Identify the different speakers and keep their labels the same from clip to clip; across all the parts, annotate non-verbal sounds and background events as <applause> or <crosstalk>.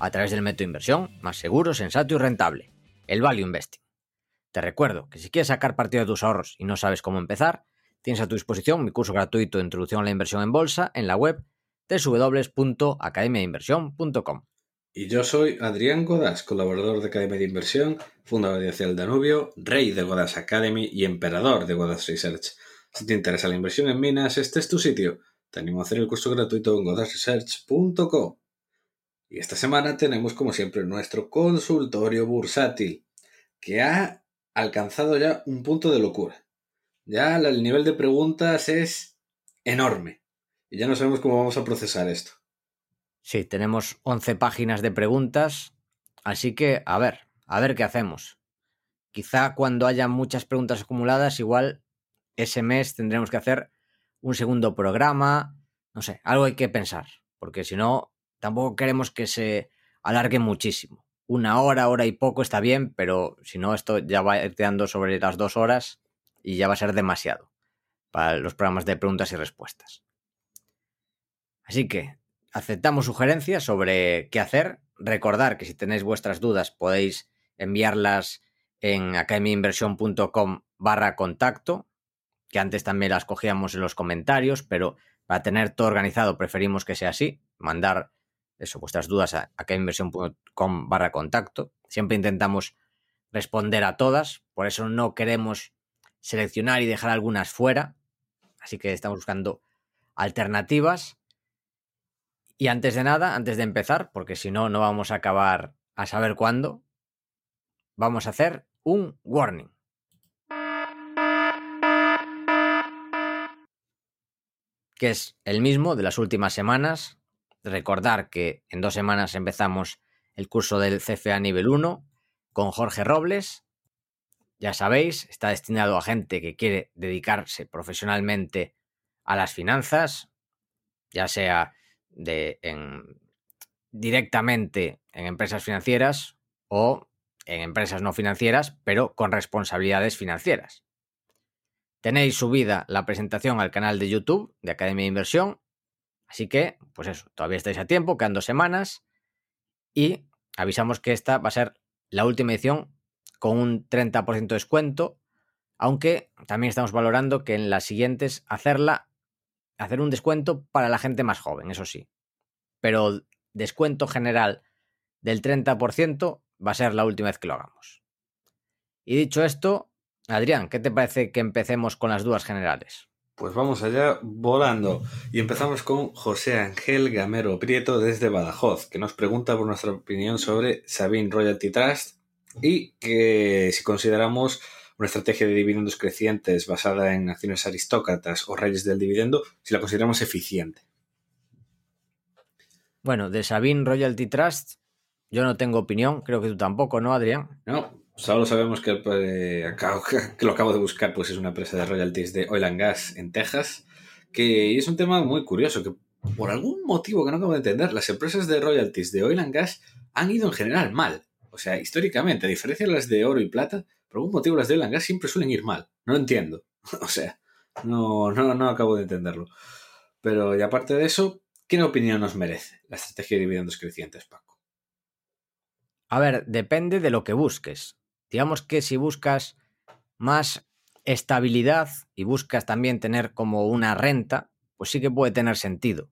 Speaker 1: A través del método de inversión más seguro, sensato y rentable, el Value Investing. Te recuerdo que si quieres sacar partido de tus ahorros y no sabes cómo empezar, tienes a tu disposición mi curso gratuito de Introducción a la Inversión en Bolsa en la web www.academiainversión.com.
Speaker 2: Y yo soy Adrián Godas, colaborador de Academia de Inversión, fundador de Hacia Danubio, rey de Godas Academy y emperador de Godas Research. Si te interesa la inversión en minas, este es tu sitio. Te animo a hacer el curso gratuito en godasresearch.com. Y esta semana tenemos, como siempre, nuestro consultorio bursátil, que ha alcanzado ya un punto de locura. Ya el nivel de preguntas es enorme. Y ya no sabemos cómo vamos a procesar esto.
Speaker 1: Sí, tenemos 11 páginas de preguntas, así que a ver, a ver qué hacemos. Quizá cuando haya muchas preguntas acumuladas, igual ese mes tendremos que hacer un segundo programa, no sé, algo hay que pensar, porque si no, tampoco queremos que se alargue muchísimo. Una hora, hora y poco está bien, pero si no, esto ya va quedando sobre las dos horas y ya va a ser demasiado para los programas de preguntas y respuestas. Así que aceptamos sugerencias sobre qué hacer. Recordar que si tenéis vuestras dudas podéis enviarlas en academiainversión.com barra contacto, que antes también las cogíamos en los comentarios, pero para tener todo organizado preferimos que sea así, mandar eso, vuestras dudas a academiainversión.com barra contacto. Siempre intentamos responder a todas, por eso no queremos seleccionar y dejar algunas fuera, así que estamos buscando alternativas y antes de nada, antes de empezar, porque si no, no vamos a acabar a saber cuándo, vamos a hacer un warning. Que es el mismo de las últimas semanas. Recordar que en dos semanas empezamos el curso del CFA nivel 1 con Jorge Robles. Ya sabéis, está destinado a gente que quiere dedicarse profesionalmente a las finanzas, ya sea de, en, directamente en empresas financieras o en empresas no financieras, pero con responsabilidades financieras. Tenéis subida la presentación al canal de YouTube de Academia de Inversión, así que, pues eso, todavía estáis a tiempo, quedan dos semanas y avisamos que esta va a ser la última edición con un 30% de descuento, aunque también estamos valorando que en las siguientes hacerla hacer un descuento para la gente más joven, eso sí. Pero descuento general del 30% va a ser la última vez que lo hagamos. Y dicho esto, Adrián, ¿qué te parece que empecemos con las dudas generales?
Speaker 2: Pues vamos allá volando. Y empezamos con José Ángel Gamero Prieto desde Badajoz, que nos pregunta por nuestra opinión sobre Sabine Royalty Trust y que si consideramos una estrategia de dividendos crecientes basada en acciones aristócratas o reyes del dividendo, si la consideramos eficiente.
Speaker 1: Bueno, de Sabine Royalty Trust, yo no tengo opinión, creo que tú tampoco, ¿no, Adrián?
Speaker 2: No, solo sabemos que, eh, <laughs> que lo acabo de buscar, pues es una empresa de royalties de oil and gas en Texas, que es un tema muy curioso, que por algún motivo que no acabo de entender, las empresas de royalties de oil and gas han ido en general mal. O sea, históricamente, a diferencia de las de oro y plata, por algún motivo las de oil siempre suelen ir mal. No entiendo. <laughs> o sea, no, no, no acabo de entenderlo. Pero y aparte de eso, ¿qué opinión nos merece la estrategia de dividendos crecientes, Paco?
Speaker 1: A ver, depende de lo que busques. Digamos que si buscas más estabilidad y buscas también tener como una renta, pues sí que puede tener sentido.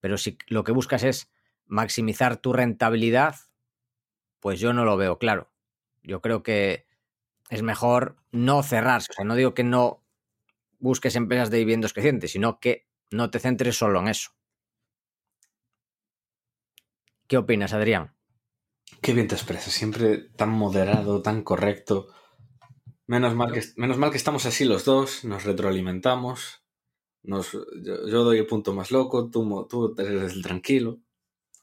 Speaker 1: Pero si lo que buscas es maximizar tu rentabilidad, pues yo no lo veo claro. Yo creo que es mejor no cerrarse. O sea, no digo que no busques empresas de viviendas crecientes, sino que no te centres solo en eso. ¿Qué opinas, Adrián?
Speaker 2: Qué bien te expresas, siempre tan moderado, tan correcto. Menos mal que, menos mal que estamos así los dos, nos retroalimentamos. Nos, yo, doy el punto más loco, tú, tú eres el tranquilo.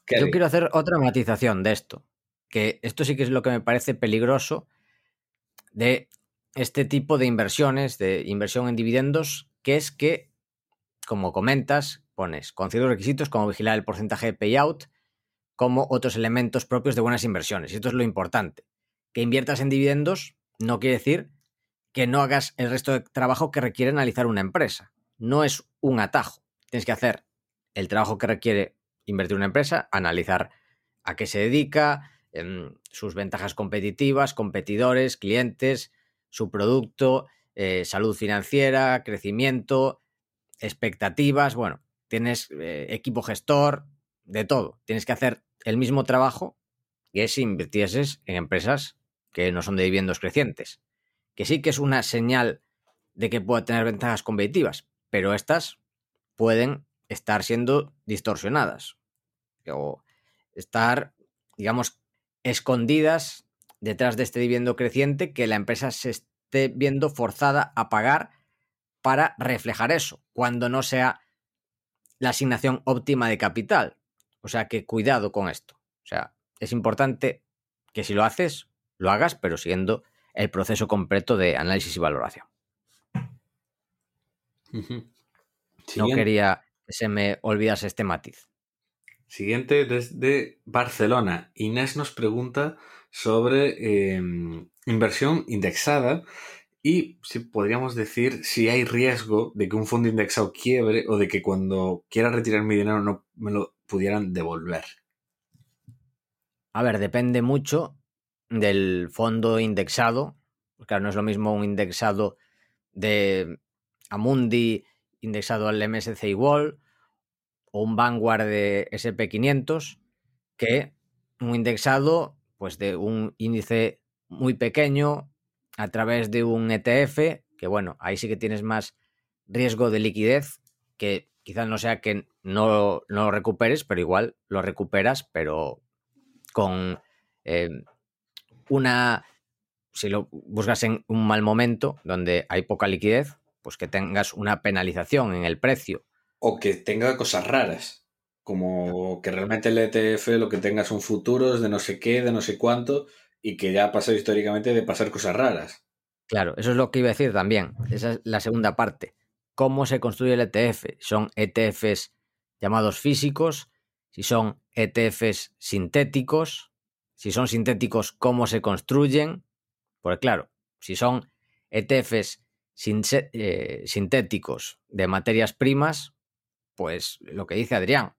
Speaker 1: Yo quiero hacer otra matización de esto. que esto sí que es lo que me parece peligroso de este tipo de inversiones, de inversión en dividendos, que es que, como comentas, pones con ciertos requisitos como vigilar el porcentaje de payout, como otros elementos propios de buenas inversiones. Y esto es lo importante. Que inviertas en dividendos no quiere decir que no hagas el resto de trabajo que requiere analizar una empresa. No es un atajo. Tienes que hacer el trabajo que requiere invertir una empresa, analizar a qué se dedica, em, sus ventajas competitivas, competidores, clientes, su producto, eh, salud financiera, crecimiento, expectativas. Bueno, tienes eh, equipo gestor, de todo. Tienes que hacer el mismo trabajo que si invirtieses en empresas que no son de dividendos crecientes. Que sí que es una señal de que pueda tener ventajas competitivas, pero estas pueden estar siendo distorsionadas o estar, digamos, escondidas detrás de este dividendo creciente que la empresa se esté viendo forzada a pagar para reflejar eso, cuando no sea la asignación óptima de capital. O sea que cuidado con esto. O sea, es importante que si lo haces, lo hagas, pero siguiendo el proceso completo de análisis y valoración. No quería que se me olvidase este matiz.
Speaker 2: Siguiente desde Barcelona. Inés nos pregunta sobre em, inversión indexada y si podríamos decir si hay riesgo de que un fondo indexado quiebre o de que cuando quiera retirar mi dinero no me lo pudieran devolver.
Speaker 1: A ver, depende mucho del fondo indexado. Claro, no es lo mismo un indexado de Amundi indexado al MSCI World o un Vanguard de SP500 que un indexado pues de un índice muy pequeño a través de un ETF, que bueno, ahí sí que tienes más riesgo de liquidez, que quizás no sea que no, lo recuperes, pero igual lo recuperas, pero con eh, una, si lo buscas en un mal momento, donde hay poca liquidez, pues que tengas una penalización en el precio.
Speaker 2: O que tenga cosas raras, como que realmente el ETF lo que tenga son futuros de no sé qué, de no sé cuánto, y que ya ha pasado históricamente de pasar cosas raras.
Speaker 1: Claro, eso es lo que iba a decir también. Esa es la segunda parte. ¿Cómo se construye el ETF? ¿Son ETFs llamados físicos? Si son ETFs sintéticos, si son sintéticos, ¿cómo se construyen? Porque claro, si son ETFs eh, sintéticos de materias primas, pues lo que dice Adrián,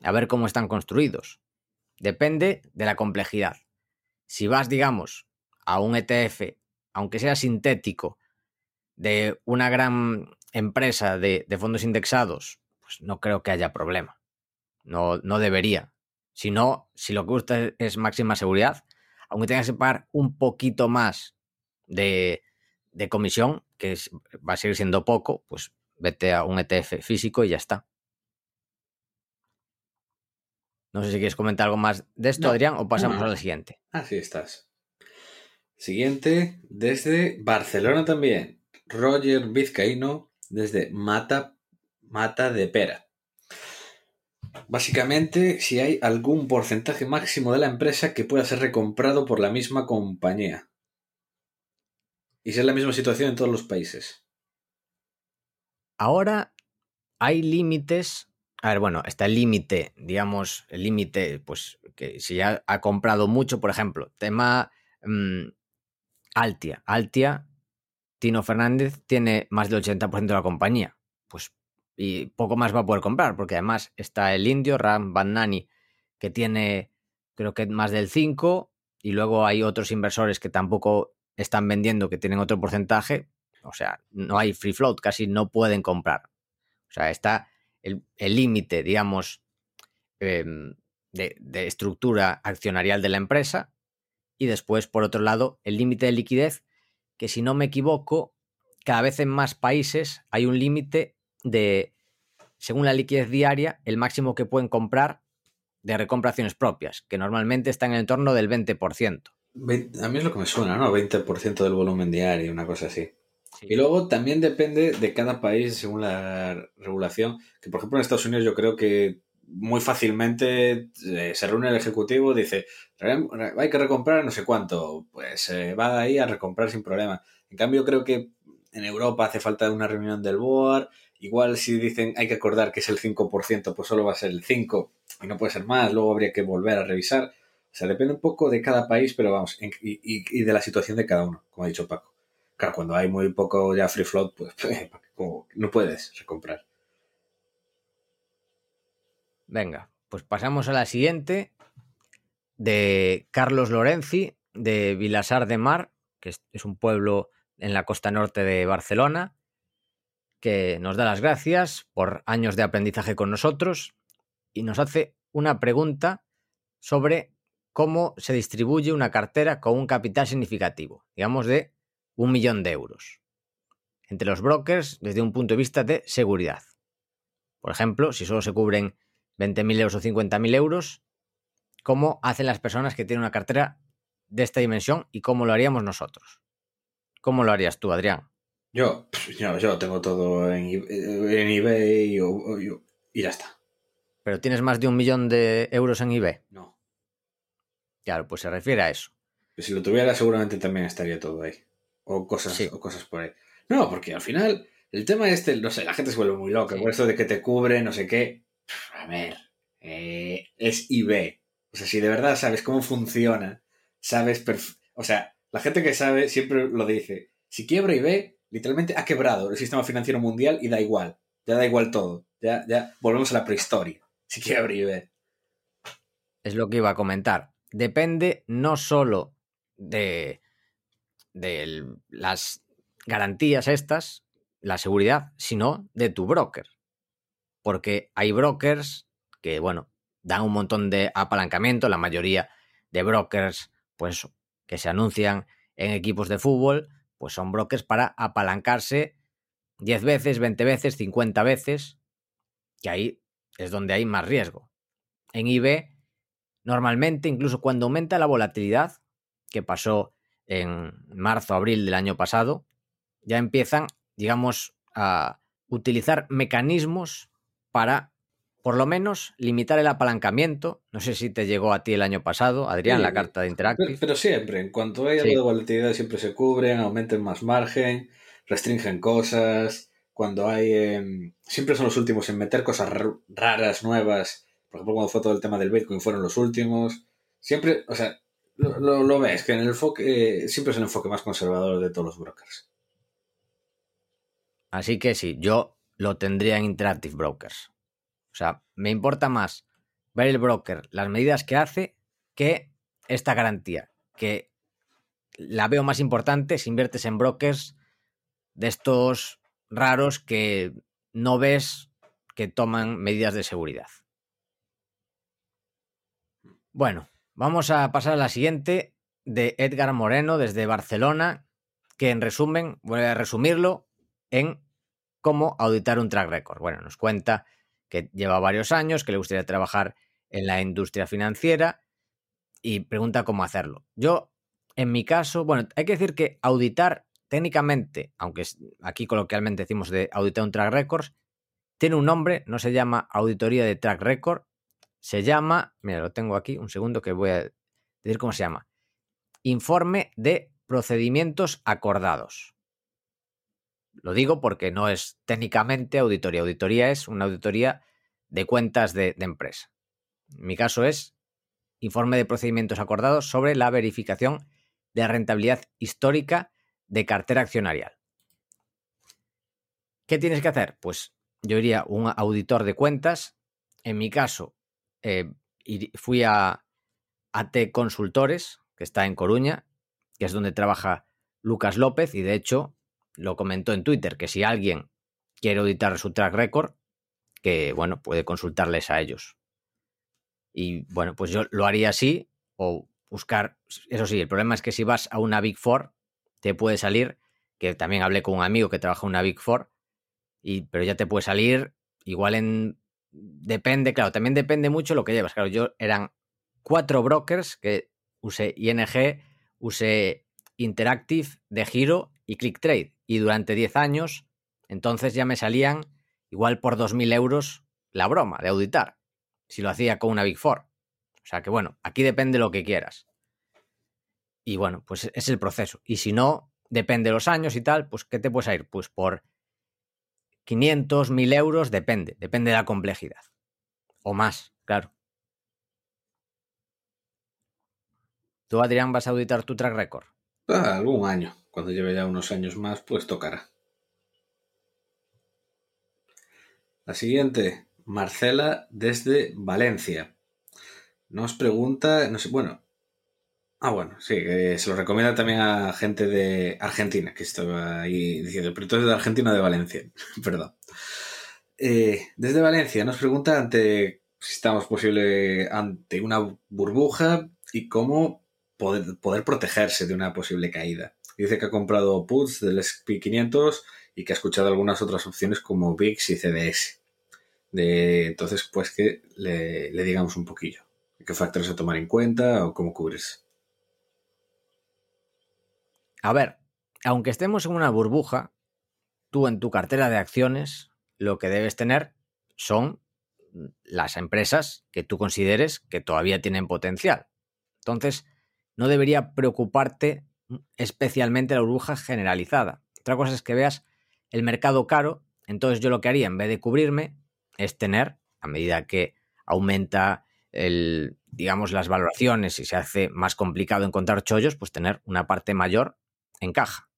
Speaker 1: a ver cómo están construidos. Depende de la complejidad. Si vas, digamos, a un ETF, aunque sea sintético, de una gran empresa de, fondos indexados, pues no creo que haya problema. No, no debería. Si no, si lo que gusta es máxima seguridad, aunque tengas que pagar un poquito más de, de comisión, que va a seguir siendo poco, pues vete a un ETF físico y ya está. No sé si quieres comentar algo más de esto, Adrián, o pasamos al siguiente.
Speaker 2: Así estás. Siguiente, desde Barcelona también. Roger Vizcaíno, desde Mata, Mata de Pera. Básicamente, si hay algún porcentaje máximo de la empresa que pueda ser recomprado por la misma compañía. Y si es la misma situación en todos los países.
Speaker 1: Ahora hay límites a ver, bueno, está el límite, digamos, el límite, pues que si ya ha comprado mucho, por ejemplo, tema mm, Altia. Altia, Tino Fernández tiene más del 80% de la compañía. Pues y poco más va a poder comprar, porque además está el indio, Ram Bandani, que tiene creo que más del 5, y luego hay otros inversores que tampoco están vendiendo, que tienen otro porcentaje. O sea, no hay free float, casi no pueden comprar. O sea, está el límite, digamos, em, de, de, estructura accionarial de la empresa. Y después, por otro lado, el límite de liquidez, que si no me equivoco, cada vez en más países hay un límite de, según la liquidez diaria, el máximo que pueden comprar de recompraciones propias, que normalmente está en el entorno del 20%.
Speaker 2: A mí es lo que me suena, ¿no? 20% del volumen diario, una cosa así. Y luego también depende de cada país según la regulación, que por ejemplo en Estados Unidos yo creo que muy fácilmente eh, se reúne el ejecutivo, dice, hay que recomprar no sé cuánto, pues eh, va ahí a recomprar sin problema. En cambio, creo que en Europa hace falta una reunión del board, igual si dicen hay que acordar que es el 5%, pues solo va a ser el 5% y no puede ser más, luego habría que volver a revisar. O sea, depende un poco de cada país, pero vamos, y, y, de la situación de cada uno, como ha dicho Paco. Claro, cuando hay muy poco ya free float, pues <laughs> no puedes recomprar.
Speaker 1: Venga, pues pasamos a la siguiente de Carlos Lorenzi, de Vilasar de Mar, que es un pueblo en la costa norte de Barcelona, que nos da las gracias por años de aprendizaje con nosotros y nos hace una pregunta sobre cómo se distribuye una cartera con un capital significativo, digamos de un millón de euros, entre los brokers desde un punto de vista de seguridad. Por ejemplo, si solo se cubren 20.000 euros o 50.000 euros, ¿cómo hacen las personas que tienen una cartera de esta dimensión y cómo lo haríamos nosotros? ¿Cómo lo harías tú, Adrián?
Speaker 2: Yo, yo, tengo todo en, eBay y, ya está.
Speaker 1: ¿Pero tienes más de un millón de euros en eBay?
Speaker 2: No.
Speaker 1: Claro, pues se refiere a eso.
Speaker 2: si lo tuviera, seguramente también estaría todo ahí. O cosas, o cosas por ahí. No, porque al final, el tema este, no sé, la gente se vuelve muy loca. Por eso de que te cubre, no sé qué. A ver, eh, es eBay. O sea, si de verdad sabes cómo funciona, sabes. O sea, la gente que sabe siempre lo dice. Si quiebra eBay, literalmente ha quebrado el sistema financiero mundial y da igual. Ya da igual todo. Ya, ya volvemos a la prehistoria. Si quiebra eBay.
Speaker 1: Es lo que iba a comentar. Depende no solo de, de las garantías estas, la seguridad, sino de tu broker. Porque hay brokers que, bueno, dan un montón de apalancamiento, la mayoría de brokers, pues que se anuncian en equipos de fútbol, pues son brokers para apalancarse 10 veces, 20 veces, 50 veces, que ahí es donde hay más riesgo. En IB, normalmente, incluso cuando aumenta la volatilidad, que pasó en marzo, abril del año pasado, ya empiezan, digamos, a utilizar mecanismos para por lo menos limitar el apalancamiento. No sé si te llegó a ti el año pasado, Adrián, la carta de Interactive.
Speaker 2: Pero, siempre, en cuanto hay algo de volatilidad, siempre se cubren, aumenten más margen, restringen cosas. Cuando hay. Em, siempre son los últimos en meter cosas raras, nuevas. Por ejemplo, cuando fue todo el tema del Bitcoin, fueron los últimos. Siempre, o sea, lo, ves, que en el enfoque. siempre es el enfoque más conservador de todos los brokers.
Speaker 1: Así que sí, yo lo tendría en Interactive Brokers. O sea, me importa más ver el broker, las medidas que hace, que esta garantía, que la veo más importante si inviertes en brokers de estos raros que no ves que toman medidas de seguridad. Bueno, vamos a pasar a la siguiente de Edgar Moreno desde Barcelona, que en resumen, voy a resumirlo en cómo auditar un track record. Bueno, nos cuenta que lleva varios años, que le gustaría trabajar en la industria financiera y pregunta cómo hacerlo. Yo, en mi caso, bueno, hay que decir que auditar técnicamente, aunque aquí coloquialmente decimos de auditar un track record, tiene un nombre, no se llama auditoría de track record, se llama, mira, lo tengo aquí, un segundo que voy a decir cómo se llama, informe de procedimientos acordados. Lo digo porque no es técnicamente auditoría. Auditoría es una auditoría de cuentas de, empresa. En mi caso es informe de procedimientos acordados sobre la verificación de rentabilidad histórica de cartera accionarial. ¿Qué tienes que hacer? Pues yo iría un auditor de cuentas. En mi caso, eh, fui a AT Consultores, que está en Coruña, que es donde trabaja Lucas López, y de hecho lo comentó en Twitter, que si alguien quiere auditar su track record, que bueno, puede consultarles a ellos. Y bueno, pues yo lo haría así, o buscar, eso sí, el problema es que si vas a una Big Four, te puede salir, que también hablé con un amigo que trabaja en una Big Four, y, pero ya te puede salir igual en... Depende, claro, también depende mucho lo que llevas. Claro, yo eran cuatro brokers que usé ING, usé Interactive, De Giro y ClickTrade y durante 10 años, entonces ya me salían igual por 2.000 euros la broma de auditar. si lo hacía con una Big Four. O sea que bueno, aquí depende lo que quieras. Y bueno, pues es el proceso. Y si no, depende de los años y tal, pues ¿qué te puedes ir? Pues por 500, 1000 euros, depende, depende de la complejidad. O más, claro. ¿Tú, Adrián, vas a auditar tu track record?
Speaker 2: Ah, algún año. Cuando lleve ya unos años más, pues tocará. La siguiente, Marcela desde Valencia. Nos pregunta, no sé, bueno. Ah, bueno, sí, que se lo recomienda también a gente de Argentina, que estaba ahí diciendo, pero todo es de Argentina de Valencia, <laughs> perdón. Eh, desde Valencia nos pregunta ante si estamos posible ante una burbuja y cómo poder, poder protegerse de una posible caída. Dice que ha comprado puts del SP500 y que ha escuchado algunas otras opciones como VIX y CDS. De, entonces, pues que le, le digamos un poquillo. ¿Qué factores a tomar en cuenta o cómo cubrirse?
Speaker 1: A ver, aunque estemos en una burbuja, tú en tu cartera de acciones lo que debes tener son las empresas que tú consideres que todavía tienen potencial. Entonces, no debería preocuparte especialmente la burbuja generalizada. Otra cosa es que veas el mercado caro, entonces yo lo que haría en vez de cubrirme es tener, a medida que aumenta el, digamos, las valoraciones y se hace más complicado encontrar chollos, pues tener una parte mayor en caja,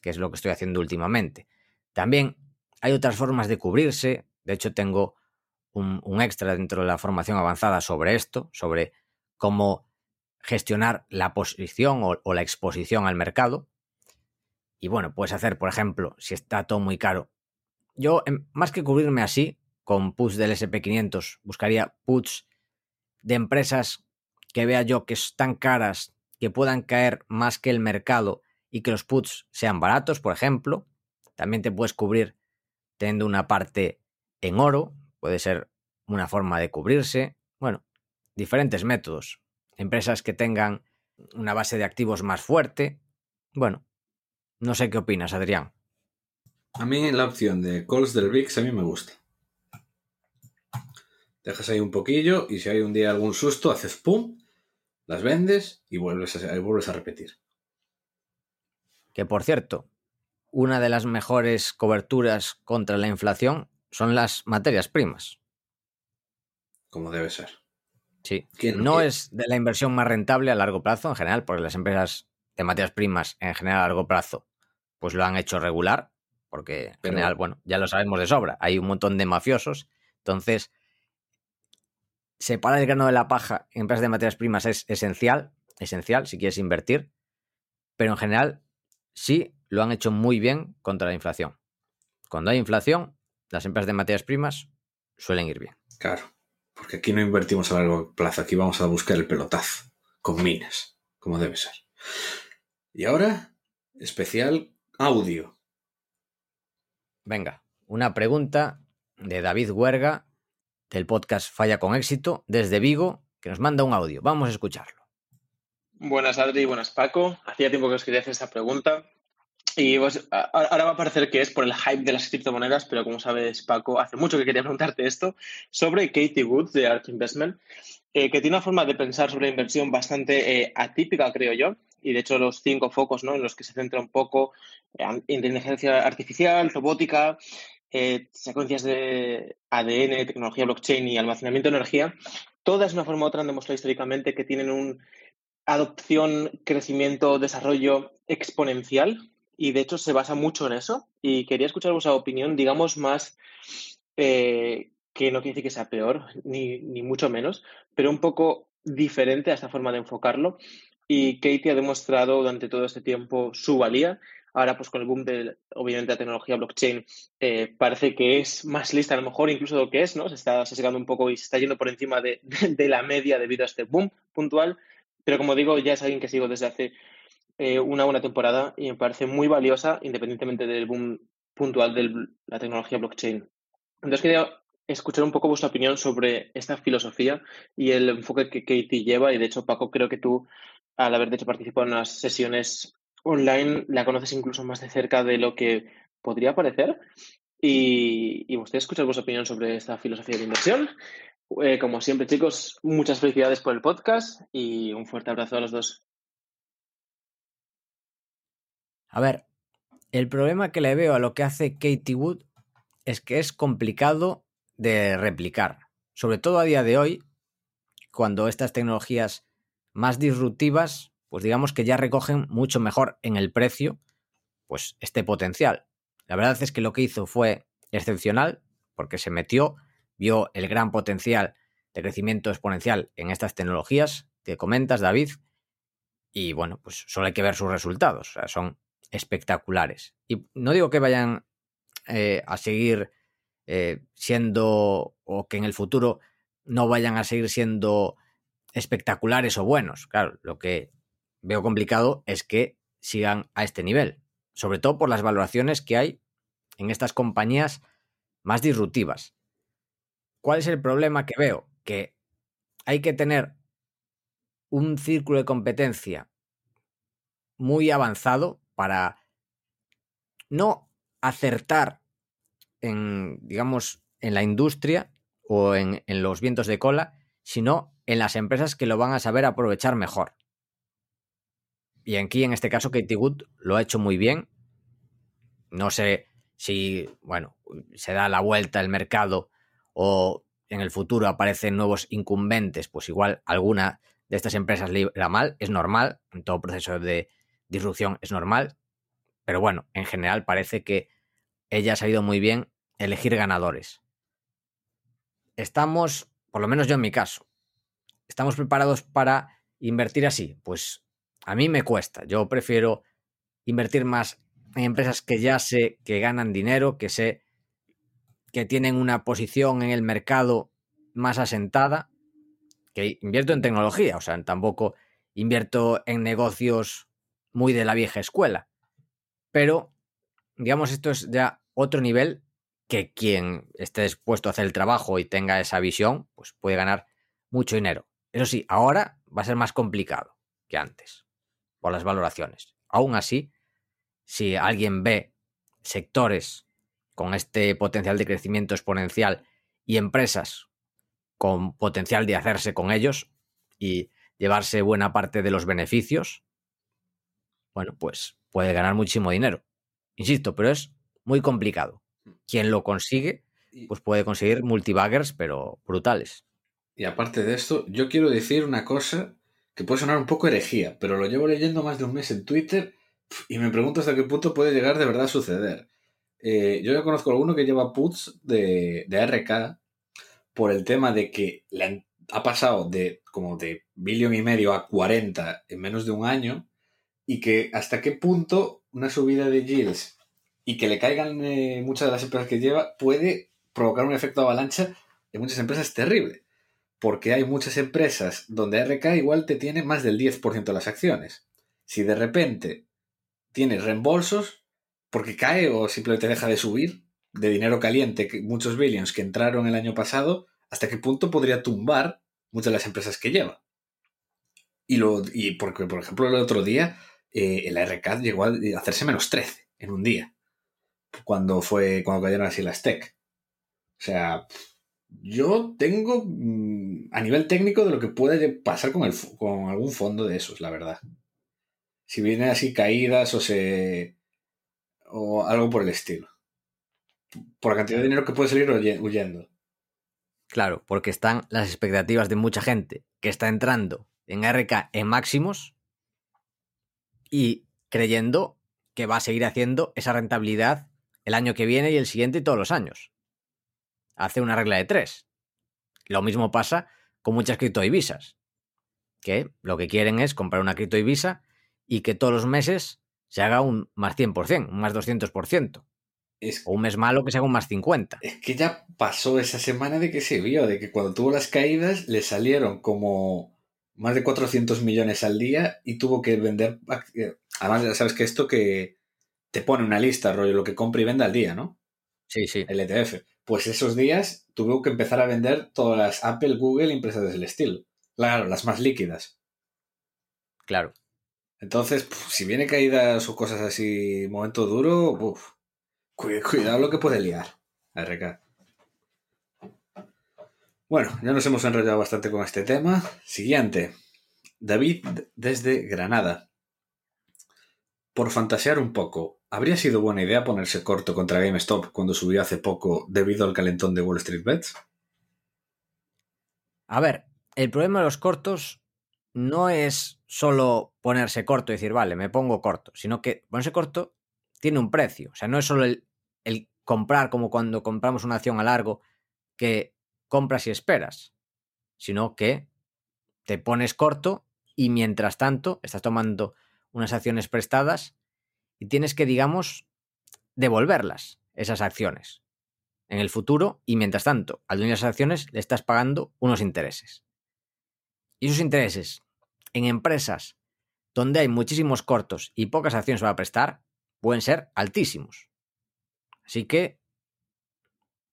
Speaker 1: que es lo que estoy haciendo últimamente. También hay otras formas de cubrirse, de hecho tengo un, un extra dentro de la formación avanzada sobre esto, sobre cómo gestionar la posición o, la exposición al mercado. Y bueno, puedes hacer, por ejemplo, si está todo muy caro. Yo, más que cubrirme así, con puts del SP500, buscaría puts de empresas que vea yo que están caras, que puedan caer más que el mercado y que los puts sean baratos, por ejemplo. También te puedes cubrir teniendo una parte en oro, puede ser una forma de cubrirse. Bueno, diferentes métodos. Empresas que tengan una base de activos más fuerte. Bueno, no sé qué opinas, Adrián.
Speaker 2: A mí la opción de calls del VIX a mí me gusta. Dejas ahí un poquillo y si hay un día algún susto, haces pum, las vendes y vuelves a, vuelves a repetir.
Speaker 1: Que por cierto, una de las mejores coberturas contra la inflación son las materias primas.
Speaker 2: Como debe ser.
Speaker 1: Sí. No es de la inversión más rentable a largo plazo en general, porque las empresas de materias primas en general a largo plazo pues lo han hecho regular, porque en general, bueno, ya lo sabemos de sobra, hay un montón de mafiosos, entonces separar el grano de la paja en empresas de materias primas es esencial, esencial si quieres invertir, pero en general sí lo han hecho muy bien contra la inflación. Cuando hay inflación, las empresas de materias primas suelen ir bien.
Speaker 2: Claro, porque aquí no invertimos a largo plazo, aquí vamos a buscar el pelotazo, con minas, como debe ser. Y ahora, especial audio.
Speaker 1: Venga, una pregunta de David Huerga del podcast Falla con éxito desde Vigo, que nos manda un audio. Vamos a escucharlo.
Speaker 3: Buenas Adri, buenas Paco. Hacía tiempo que os quería hacer esta pregunta. Y pues, ahora va a parecer que es por el hype de las criptomonedas, pero como sabes, Paco, hace mucho que quería preguntarte esto sobre Katie Woods de Ark Investment, eh, que tiene una forma de pensar sobre inversión bastante eh, atípica, creo yo. Y de hecho, los cinco focos ¿no? en los que se centra un poco eh, inteligencia artificial, robótica, secuencias de ADN, tecnología blockchain y almacenamiento de energía, todas de una forma u otra han demostrado históricamente que tienen un adopción, crecimiento, desarrollo exponencial y de hecho se basa mucho en eso. Y quería escuchar vuestra opinión, digamos, más eh, que no quiere decir que sea peor, ni, ni mucho menos, pero un poco diferente a esta forma de enfocarlo. Y Katie ha demostrado durante todo este tiempo su valía. Ahora, pues con el boom de, obviamente, la tecnología blockchain, eh, parece que es más lista a lo mejor incluso de lo que es, ¿no? Se está sesgando un poco y se está yendo por encima de, <laughs> de, la media debido a este boom puntual. Pero como digo, ya es alguien que sigo desde hace eh, una buena temporada y me parece muy valiosa independientemente del boom puntual de la tecnología blockchain. Entonces quería escuchar un poco vuestra opinión sobre esta filosofía y el enfoque que Katie lleva. Y de hecho, Paco, creo que tú, al haber de hecho participado en unas sesiones online, la conoces incluso más de cerca de lo que podría parecer. Y, y me gustaría escuchar vuestra opinión sobre esta filosofía de inversión. Eh, como siempre, chicos, muchas felicidades por el podcast y un fuerte abrazo a los dos.
Speaker 1: A ver, el problema que le veo a lo que hace Katie Wood es que es complicado de replicar, sobre todo a día de hoy, cuando estas tecnologías más disruptivas, pues digamos que ya recogen mucho mejor en el precio, pues este potencial. La verdad es que lo que hizo fue excepcional, porque se metió, vio el gran potencial de crecimiento exponencial en estas tecnologías que comentas, David, y bueno, pues solo hay que ver sus resultados, o sea, son espectaculares. Y no digo que vayan eh, a seguir eh, siendo o que en el futuro no vayan a seguir siendo espectaculares o buenos. Claro, lo que veo complicado es que sigan a este nivel, sobre todo por las valoraciones que hay en estas compañías más disruptivas. ¿Cuál es el problema que veo? Que hay que tener un círculo de competencia muy avanzado para no acertar en, digamos, en la industria o en, en, los vientos de cola, sino en las empresas que lo van a saber aprovechar mejor. Y aquí, en este caso, Katie Wood lo ha hecho muy bien. No sé si, bueno, se da la vuelta el mercado o en el futuro aparecen nuevos incumbentes, pues igual alguna de estas empresas le irá mal, es normal, en todo proceso de disrupción es normal, pero bueno, en general parece que ella ha sabido muy bien elegir ganadores. Estamos, por lo menos yo en mi caso, ¿estamos preparados para invertir así? Pues a mí me cuesta. Yo prefiero invertir más en empresas que ya sé que ganan dinero, que sé que tienen una posición en el mercado más asentada, que invierto en tecnología, o sea, tampoco invierto en negocios muy de la vieja escuela. Pero, digamos, esto es ya otro nivel que quien esté dispuesto a hacer el trabajo y tenga esa visión, pues puede ganar mucho dinero. Eso sí, ahora va a ser más complicado que antes, por las valoraciones. Aún así, si alguien ve sectores con este potencial de crecimiento exponencial y empresas con potencial de hacerse con ellos y llevarse buena parte de los beneficios, bueno, pues puede ganar muchísimo dinero. Insisto, pero es muy complicado. Mm. Quien lo consigue, pues puede conseguir multibaggers, pero brutales.
Speaker 2: Y aparte de esto, yo quiero decir una cosa que puede sonar un poco herejía, pero lo llevo leyendo más de un mes en Twitter y me pregunto hasta qué punto puede llegar de verdad a suceder. Eh, yo ya conozco a alguno que lleva puts de, de RK por el tema de que le ha pasado de como de billón y medio a 40 en menos de un año y que hasta qué punto una subida de yields y que le caigan eh, muchas de las empresas que lleva puede provocar un efecto avalancha en muchas empresas terrible. Porque hay muchas empresas donde RK igual te tiene más del 10% de las acciones. Si de repente tienes reembolsos, porque cae o simplemente deja de subir de dinero caliente, muchos billions que entraron el año pasado, ¿hasta qué punto podría tumbar muchas de las empresas que lleva? Y, lo, y porque, por ejemplo, el otro día eh, el RCAD llegó a hacerse menos 13 en un día, cuando fue cuando cayeron así las tech. O sea, yo tengo mm, a nivel técnico de lo que puede pasar con, el, con algún fondo de esos, la verdad. Si vienen así caídas o se. o algo por el estilo. Por la cantidad de dinero que puede salir huyendo.
Speaker 1: Claro, porque están las expectativas de mucha gente que está entrando en RK en máximos y creyendo que va a seguir haciendo esa rentabilidad el año que viene y el siguiente y todos los años. Hace una regla de tres. Lo mismo pasa con muchas criptodivisas, que lo que quieren es comprar una criptodivisa y que todos los meses se haga un más 100%, un más 200%. Es, o un mes malo que se haga un más 50.
Speaker 2: Es que ya pasó esa semana de que se vio, de que cuando tuvo las caídas le salieron como más de 400 millones al día y tuvo que vender. Además, ya sabes que esto que te pone una lista, rollo, lo que compra y vende al día, ¿no?
Speaker 1: Sí, sí.
Speaker 2: El ETF. Pues esos días tuvo que empezar a vender todas las Apple, Google, empresas del estilo. Claro, las más líquidas.
Speaker 1: Claro.
Speaker 2: Entonces, si viene caídas o cosas así, momento duro, cuidado lo que puede liar. RK. Bueno, ya nos hemos enrollado bastante con este tema. Siguiente. David desde Granada. Por fantasear un poco, ¿habría sido buena idea ponerse corto contra GameStop cuando subió hace poco debido al calentón de Wall Street Bets?
Speaker 1: A ver, el problema de los cortos no es solo ponerse corto y decir, vale, me pongo corto, sino que ponerse corto tiene un precio. O sea, no es solo el, el comprar como cuando compramos una acción a largo que compras y esperas, sino que te pones corto y mientras tanto estás tomando unas acciones prestadas y tienes que, digamos, devolverlas, esas acciones, en el futuro y mientras tanto al dueño esas acciones le estás pagando unos intereses. Y esos intereses en empresas donde hay muchísimos cortos y pocas acciones para prestar pueden ser altísimos. Así que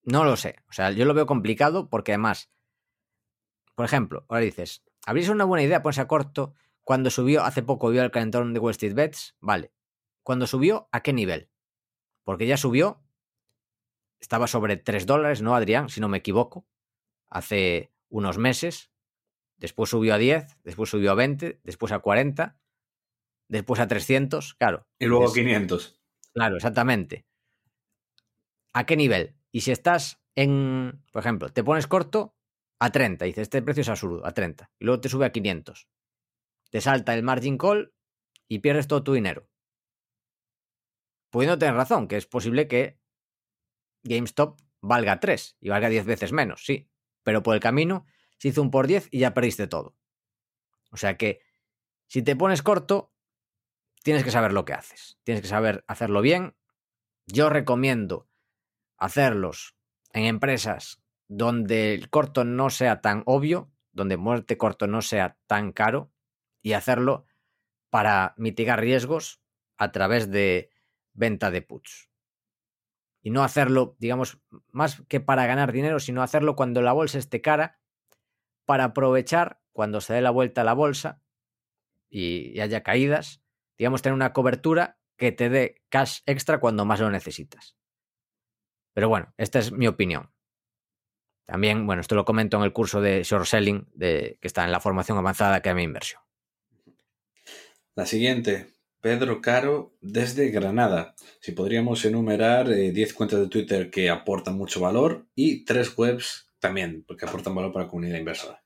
Speaker 1: no lo sé. O sea, yo lo veo complicado porque además, por ejemplo, ahora dices, ¿habría sido una buena idea ponerse a corto cuando subió hace poco, vio el calentón de Wall Street Bets? Vale. Cuando subió, ¿a qué nivel? Porque ya subió, estaba sobre 3 dólares, ¿no, Adrián? Si no me equivoco, hace unos meses. Después subió a 10, después subió a 20, después a 40, después a 300, claro.
Speaker 2: Y luego a 500.
Speaker 1: Claro, exactamente. ¿A qué nivel? Y si estás en, por ejemplo, te pones corto a 30, dices, este precio es absurdo, a 30, y luego te sube a 500. Te salta el margin call y pierdes todo tu dinero. Pudiendo tener razón, que es posible que GameStop valga 3 y valga 10 veces menos, sí, pero por el camino se hizo un por 10 y ya perdiste todo. O sea que si te pones corto, tienes que saber lo que haces, tienes que saber hacerlo bien. Yo recomiendo hacerlos en empresas donde el corto no sea tan obvio, donde muerte corto no sea tan caro y hacerlo para mitigar riesgos a través de venta de puts. Y no hacerlo, digamos, más que para ganar dinero, sino hacerlo cuando la bolsa esté cara, para aprovechar cuando se dé la vuelta a la bolsa y, haya caídas, digamos, tener una cobertura que te dé cash extra cuando más lo necesitas. Pero bueno, esta es mi opinión. También, bueno, esto lo comento en el curso de short selling de, que está en la formación avanzada que mi inversión.
Speaker 2: La siguiente, Pedro Caro desde Granada. Si podríamos enumerar eh, 10 cuentas de Twitter que aportan mucho valor y tres webs también, porque aportan valor para la comunidad inversora.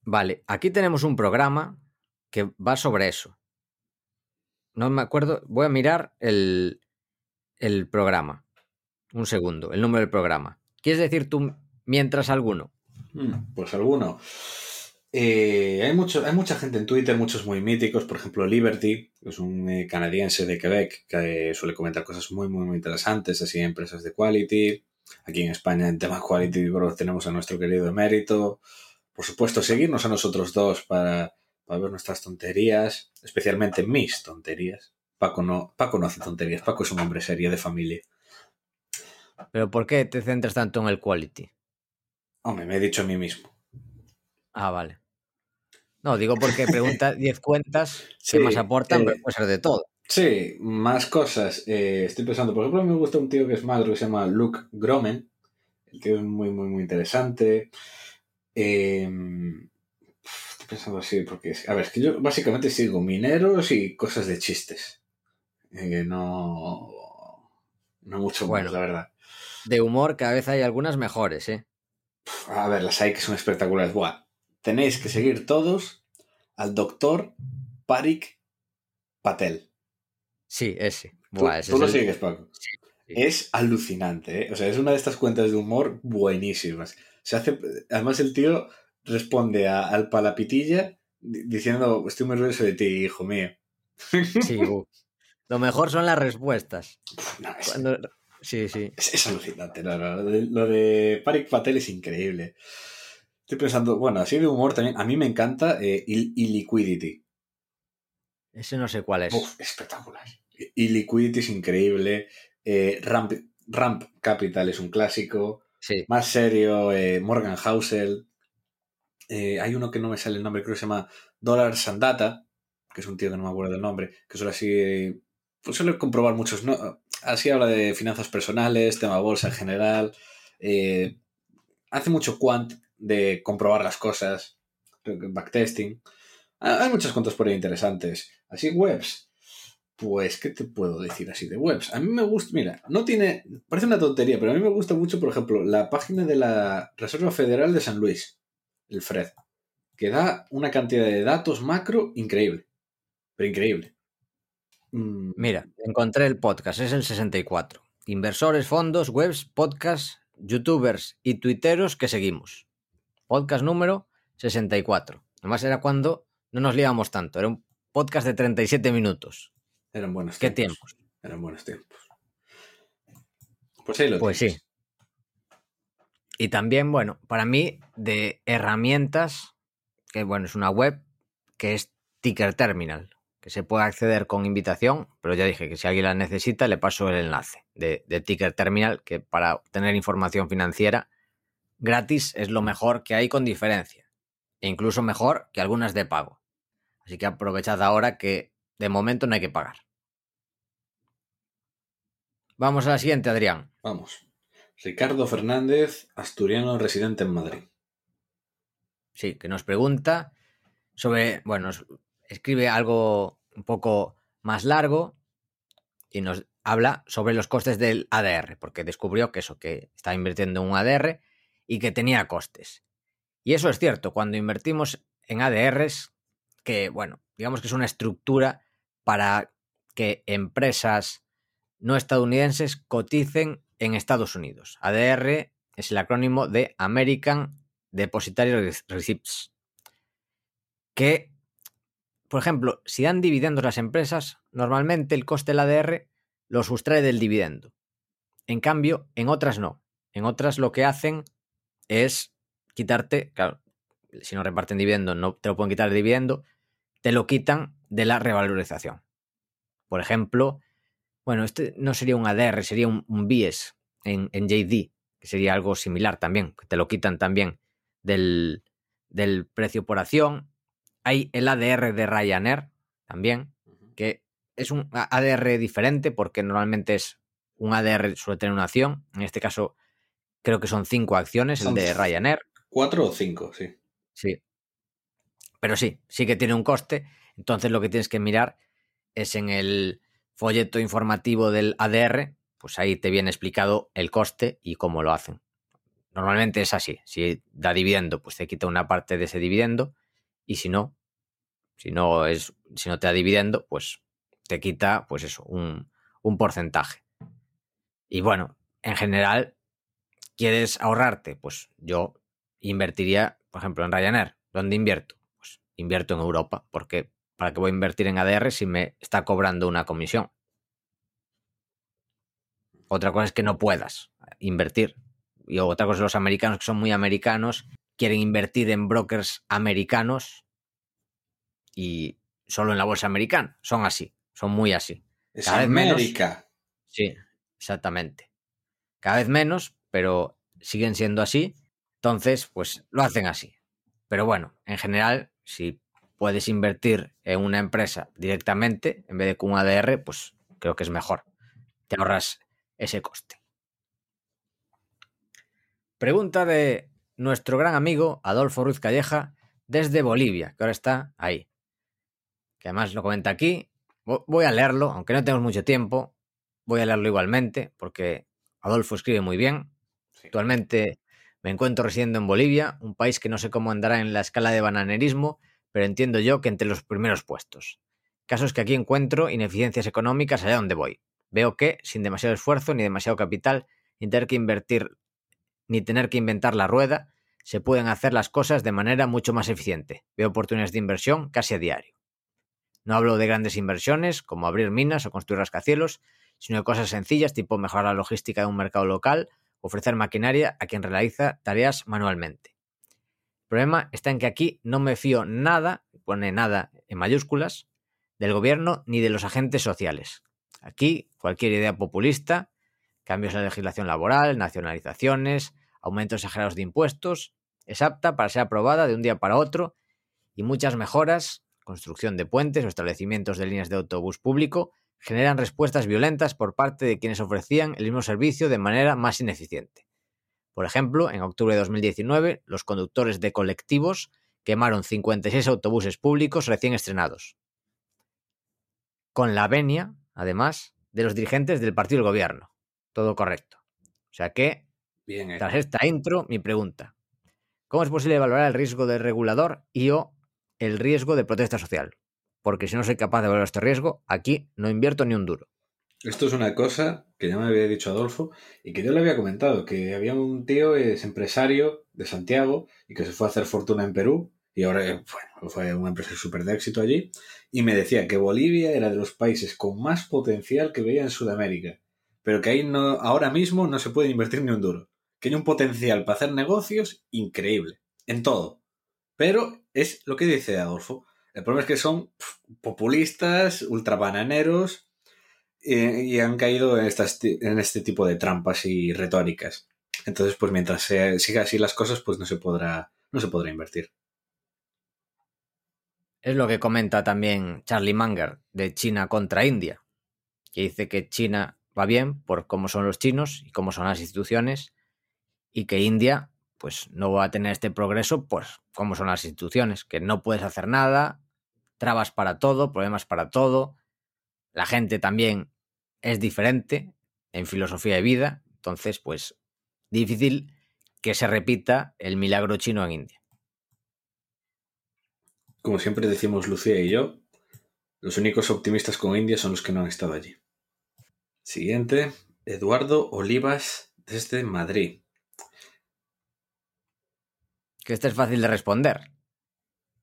Speaker 1: Vale, aquí tenemos un programa que va sobre eso. No me acuerdo, voy a mirar el, el programa. Un segundo, el número del programa. ¿Quieres decir tú mientras alguno?
Speaker 2: Hmm, pues alguno. Eh, hay, mucho, hay mucha gente en Twitter, muchos muy míticos, por ejemplo Liberty, que es un eh, canadiense de Quebec que eh, suele comentar cosas muy, muy, muy interesantes, así empresas de quality. Aquí en España en temas quality bro, tenemos a nuestro querido emérito. Por supuesto, seguirnos a nosotros dos para ver nuestras tonterías, especialmente mis tonterías. Paco no, Paco no hace tonterías, Paco es un hombre serio de familia.
Speaker 1: Pero ¿por qué te centras tanto en el quality?
Speaker 2: Hombre, me he dicho a mí mismo.
Speaker 1: Ah, vale. No, digo porque pregunta <laughs> 10 cuentas
Speaker 2: Sí,
Speaker 1: que más aportan,
Speaker 2: eh,
Speaker 1: pero puede ser de todo.
Speaker 2: Sí, más cosas. Eh, estoy pensando, por ejemplo, me gusta un tío que es magro que se llama Luke Gromen. El tío es muy, muy, muy interesante. Eh, estoy pensando así, porque, a ver, es que yo básicamente sigo mineros y cosas de chistes. No, no mucho
Speaker 1: Bueno.
Speaker 2: más, la verdad.
Speaker 1: De humor cada vez hay algunas mejores, ¿eh?
Speaker 2: A ver, las hay que son espectaculares. Buah, tenéis que seguir todos al doctor Parik Patel.
Speaker 1: Sí, ese.
Speaker 2: Tú,
Speaker 1: Buah, ese
Speaker 2: tú
Speaker 1: es
Speaker 2: lo
Speaker 1: el-
Speaker 2: sigues, Paco.
Speaker 1: sí.
Speaker 2: Es alucinante, ¿eh? O sea, es una de estas cuentas de humor buenísimas. Se hace, además el tío responde a- al palapitilla di- diciendo, estoy muy orgulloso de ti, hijo mío.
Speaker 1: Sí. <laughs> Lo mejor son las respuestas.
Speaker 2: Puf, no, es,
Speaker 1: Cuando- Sí, sí.
Speaker 2: es- es alucinante. no, no, lo, de, lo de Parik Patel es increíble. Estoy pensando, bueno, así de humor también. A mí me encanta eh, Il- Illiquidity.
Speaker 1: Ese no sé cuál es.
Speaker 2: Uf, espectacular. Illiquidity es increíble. Eh, Ramp, Ramp Capital es un clásico.
Speaker 1: Sí.
Speaker 2: Más serio, eh, Morgan Housel. Eh, hay uno que no me sale el nombre, creo que se llama Dollar Sandata, que es un tío que no me acuerdo del nombre, que suele así. Pues suele comprobar muchos. ¿no? Así habla de finanzas personales, tema bolsa en general. eh, hace mucho quant de comprobar las cosas, backtesting. Hay muchas cuentas por ahí interesantes. Así, webs. Pues, ¿qué te puedo decir así de webs? A mí me gusta, mira, no tiene, parece una tontería, pero a mí me gusta mucho, por ejemplo, la página de la Reserva Federal de San Luis, el FRED, que da una cantidad de datos macro increíble, pero increíble.
Speaker 1: Mm. Mira, encontré el podcast, es el 64. Inversores, fondos, webs, podcasts, youtubers y tuiteros que seguimos. Podcast número 64. Nomás era cuando no nos liábamos tanto, era un podcast de 37 minutos.
Speaker 2: Eran buenos
Speaker 1: ¿Qué
Speaker 2: tiempos? Eran buenos tiempos. Pues ahí lo
Speaker 1: Pues sí. Y también, bueno, para mí, de herramientas, que bueno, es una web que es Ticker Terminal, que se puede acceder con invitación, pero ya dije que si alguien la necesita, le paso el enlace de, de Ticker Terminal, que para obtener información financiera gratis es lo mejor que hay con diferencia, e incluso mejor que algunas de pago. Así que aprovechad ahora que de momento no hay que pagar. Vamos a la siguiente, Adrián.
Speaker 2: Vamos. Ricardo Fernández, asturiano residente en Madrid.
Speaker 1: Sí, que nos pregunta sobre, bueno, escribe algo un poco más largo y nos habla sobre los costes del ADR, porque descubrió que eso, que está invirtiendo en un ADR y que tenía costes. Y eso es cierto, cuando invertimos en ADRs, que, bueno, digamos que es una estructura para que empresas no estadounidenses coticen en Estados Unidos. ADR es el acrónimo de American Depositary Receipts. Que, por ejemplo, si dan dividendos las empresas, normalmente el coste del ADR lo sustrae del dividendo. En cambio, en otras no. En otras lo que hacen es quitarte, claro, si no reparten dividendo, no te lo pueden quitar el dividendo, te lo quitan de la revalorización. Por ejemplo, bueno, este no sería un ADR, sería un, BIES en, JD, que sería algo similar también, que te lo quitan también del, del precio por acción. Hay el ADR de Ryanair también, que es un ADR diferente porque normalmente es un ADR suele tener una acción. En este caso, creo que son cinco acciones, el de Ryanair.
Speaker 2: Cuatro o cinco, sí.
Speaker 1: Sí. Pero sí, sí que tiene un coste. Entonces lo que tienes que mirar es en el folleto informativo del ADR, pues ahí te viene explicado el coste y cómo lo hacen. Normalmente es así. Si da dividendo, pues te quita una parte de ese dividendo. Y si no, si no es, si no te da dividendo, pues te quita, pues eso, un, un porcentaje. Y bueno, en general, ¿quieres ahorrarte? Pues yo invertiría, por ejemplo, en Ryanair. ¿Dónde invierto? Pues invierto en Europa, porque ¿para qué voy a invertir en ADR si me está cobrando una comisión? Otra cosa es que no puedas invertir. Y otra cosa los americanos que son muy americanos, quieren invertir en brokers americanos y solo en la bolsa americana. Son así, son muy así.
Speaker 2: Es Cada América.
Speaker 1: sí, exactamente. Cada vez menos, pero siguen siendo así. Entonces, pues lo hacen así. Pero bueno, en general, si puedes invertir en una empresa directamente en vez de con un ADR, pues creo que es mejor. Te ahorras ese coste. Pregunta de nuestro gran amigo Adolfo Ruiz Calleja desde Bolivia, que ahora está ahí. Que además lo comenta aquí. Voy a leerlo, aunque no tenemos mucho tiempo. Voy a leerlo igualmente, porque Adolfo escribe muy bien. Actualmente me encuentro residiendo en Bolivia, un país que no sé cómo andará en la escala de bananerismo, pero entiendo yo que entre los primeros puestos. Caso es que aquí encuentro ineficiencias económicas allá donde voy. Veo que, sin demasiado esfuerzo ni demasiado capital, ni tener que invertir ni tener que inventar la rueda, se pueden hacer las cosas de manera mucho más eficiente. Veo oportunidades de inversión casi a diario. No hablo de grandes inversiones, como abrir minas o construir rascacielos, sino de cosas sencillas tipo mejorar la logística de un mercado local, ofrecer maquinaria a quien realiza tareas manualmente. El problema está en que aquí no me fío nada, pone nada en mayúsculas, del gobierno ni de los agentes sociales. Aquí cualquier idea populista, cambios en la legislación laboral, nacionalizaciones, aumentos exagerados de impuestos, es apta para ser aprobada de un día para otro y muchas mejoras, construcción de puentes o establecimientos de líneas de autobús público, generan respuestas violentas por parte de quienes ofrecían el mismo servicio de manera más ineficiente. Por ejemplo, en octubre de 2019, los conductores de colectivos quemaron 56 autobuses públicos recién estrenados. Con la venia, además, de los dirigentes del partido del gobierno. Todo correcto. O sea que,
Speaker 2: Bien, eh.
Speaker 1: tras esta intro, mi pregunta. ¿Cómo es posible valorar el riesgo de regulador y o el riesgo de protesta social? Porque si no soy capaz de valorar este riesgo, aquí no invierto ni un duro.
Speaker 2: Esto es una cosa que ya me había dicho Adolfo y que yo le había comentado, que había un tío, es empresario de Santiago y que se fue a hacer fortuna en Perú y ahora eh, bueno, fue un empresario súper de éxito allí y me decía que Bolivia era de los países con más potencial que veía en Sudamérica, pero que ahí ahora mismo no se puede invertir ni un duro, que hay un potencial para hacer negocios increíble, en todo. Pero es lo que dice Adolfo. El problema es que son populistas, ultrabananeros eh, y han caído en este tipo de trampas y retóricas. Entonces, pues mientras se, siga así las cosas, pues no se podrá, no se podrá invertir.
Speaker 1: Es lo que comenta también Charlie Munger de China contra India, que dice que China va bien por cómo son los chinos y cómo son las instituciones y que India pues no va a tener este progreso pues cómo son las instituciones, que no puedes hacer nada, trabas para todo, problemas para todo, la gente también es diferente en filosofía de vida, entonces pues difícil que se repita el milagro chino en India.
Speaker 2: Como siempre decimos Lucía y yo, los únicos optimistas con India son los que no han estado allí. Siguiente, Eduardo Olivas desde Madrid.
Speaker 1: Que este es fácil de responder.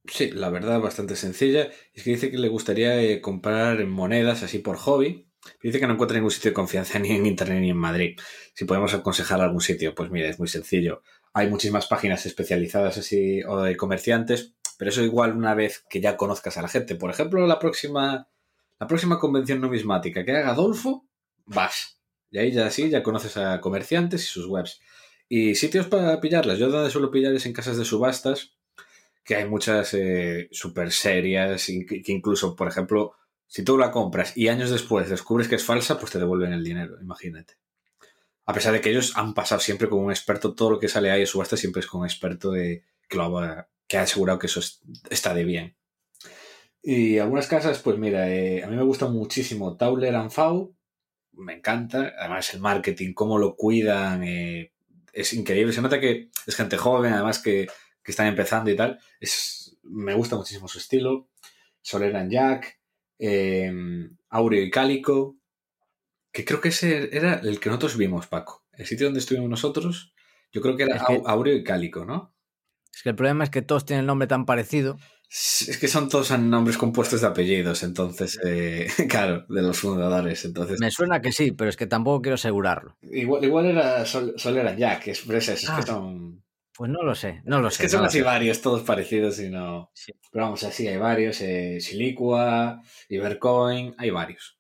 Speaker 2: Sí, la verdad, bastante sencilla. Es que dice que le gustaría eh, comprar monedas así por hobby. Dice que no encuentra ningún sitio de confianza <laughs> ni en Internet ni en Madrid. Si podemos aconsejar algún sitio, pues mira, es muy sencillo. Hay muchísimas páginas especializadas así o de comerciantes, pero eso igual una vez que ya conozcas a la gente. Por ejemplo, la próxima, la próxima convención numismática que haga Adolfo, vas. Y ahí ya sí, ya conoces a comerciantes y sus webs. Y sitios para pillarlas. Yo donde suelo pillar es en casas de subastas, que hay muchas eh, súper serias, que incluso, por ejemplo, si tú la compras y años después descubres que es falsa, pues te devuelven el dinero, imagínate. A pesar de que ellos han pasado siempre con un experto, todo lo que sale ahí de subasta siempre es con un experto de, que, lo ha, que ha asegurado que eso es, está de bien. Y algunas casas, pues mira, eh, a mí me gusta muchísimo Tauler and Fau, me encanta, además el marketing, cómo lo cuidan, eh, es increíble, se nota que es gente joven, además que, que están empezando y tal, es, me gusta muchísimo su estilo, Soler and Jack, eh, Aureo y Cálico, que creo que ese era el que nosotros vimos, Paco. El sitio donde estuvimos nosotros, yo creo que era
Speaker 1: Es que-
Speaker 2: Aureo y Cálico, ¿no?
Speaker 1: Es que el problema es que todos tienen el nombre tan parecido.
Speaker 2: Es que son todos nombres compuestos de apellidos, entonces, eh, <laughs> claro, de los fundadores. Entonces,
Speaker 1: Me suena que sí, pero es que tampoco quiero asegurarlo.
Speaker 2: igual, igual era Sol, and Jack, es, es es
Speaker 1: Ah,
Speaker 2: que son.
Speaker 1: Pues no lo sé, no lo
Speaker 2: Es
Speaker 1: sé.
Speaker 2: que son
Speaker 1: no
Speaker 2: así varios, todos parecidos y no.
Speaker 1: Sí.
Speaker 2: Pero vamos, así hay varios. Eh, Silicua, Ibercoin, hay varios.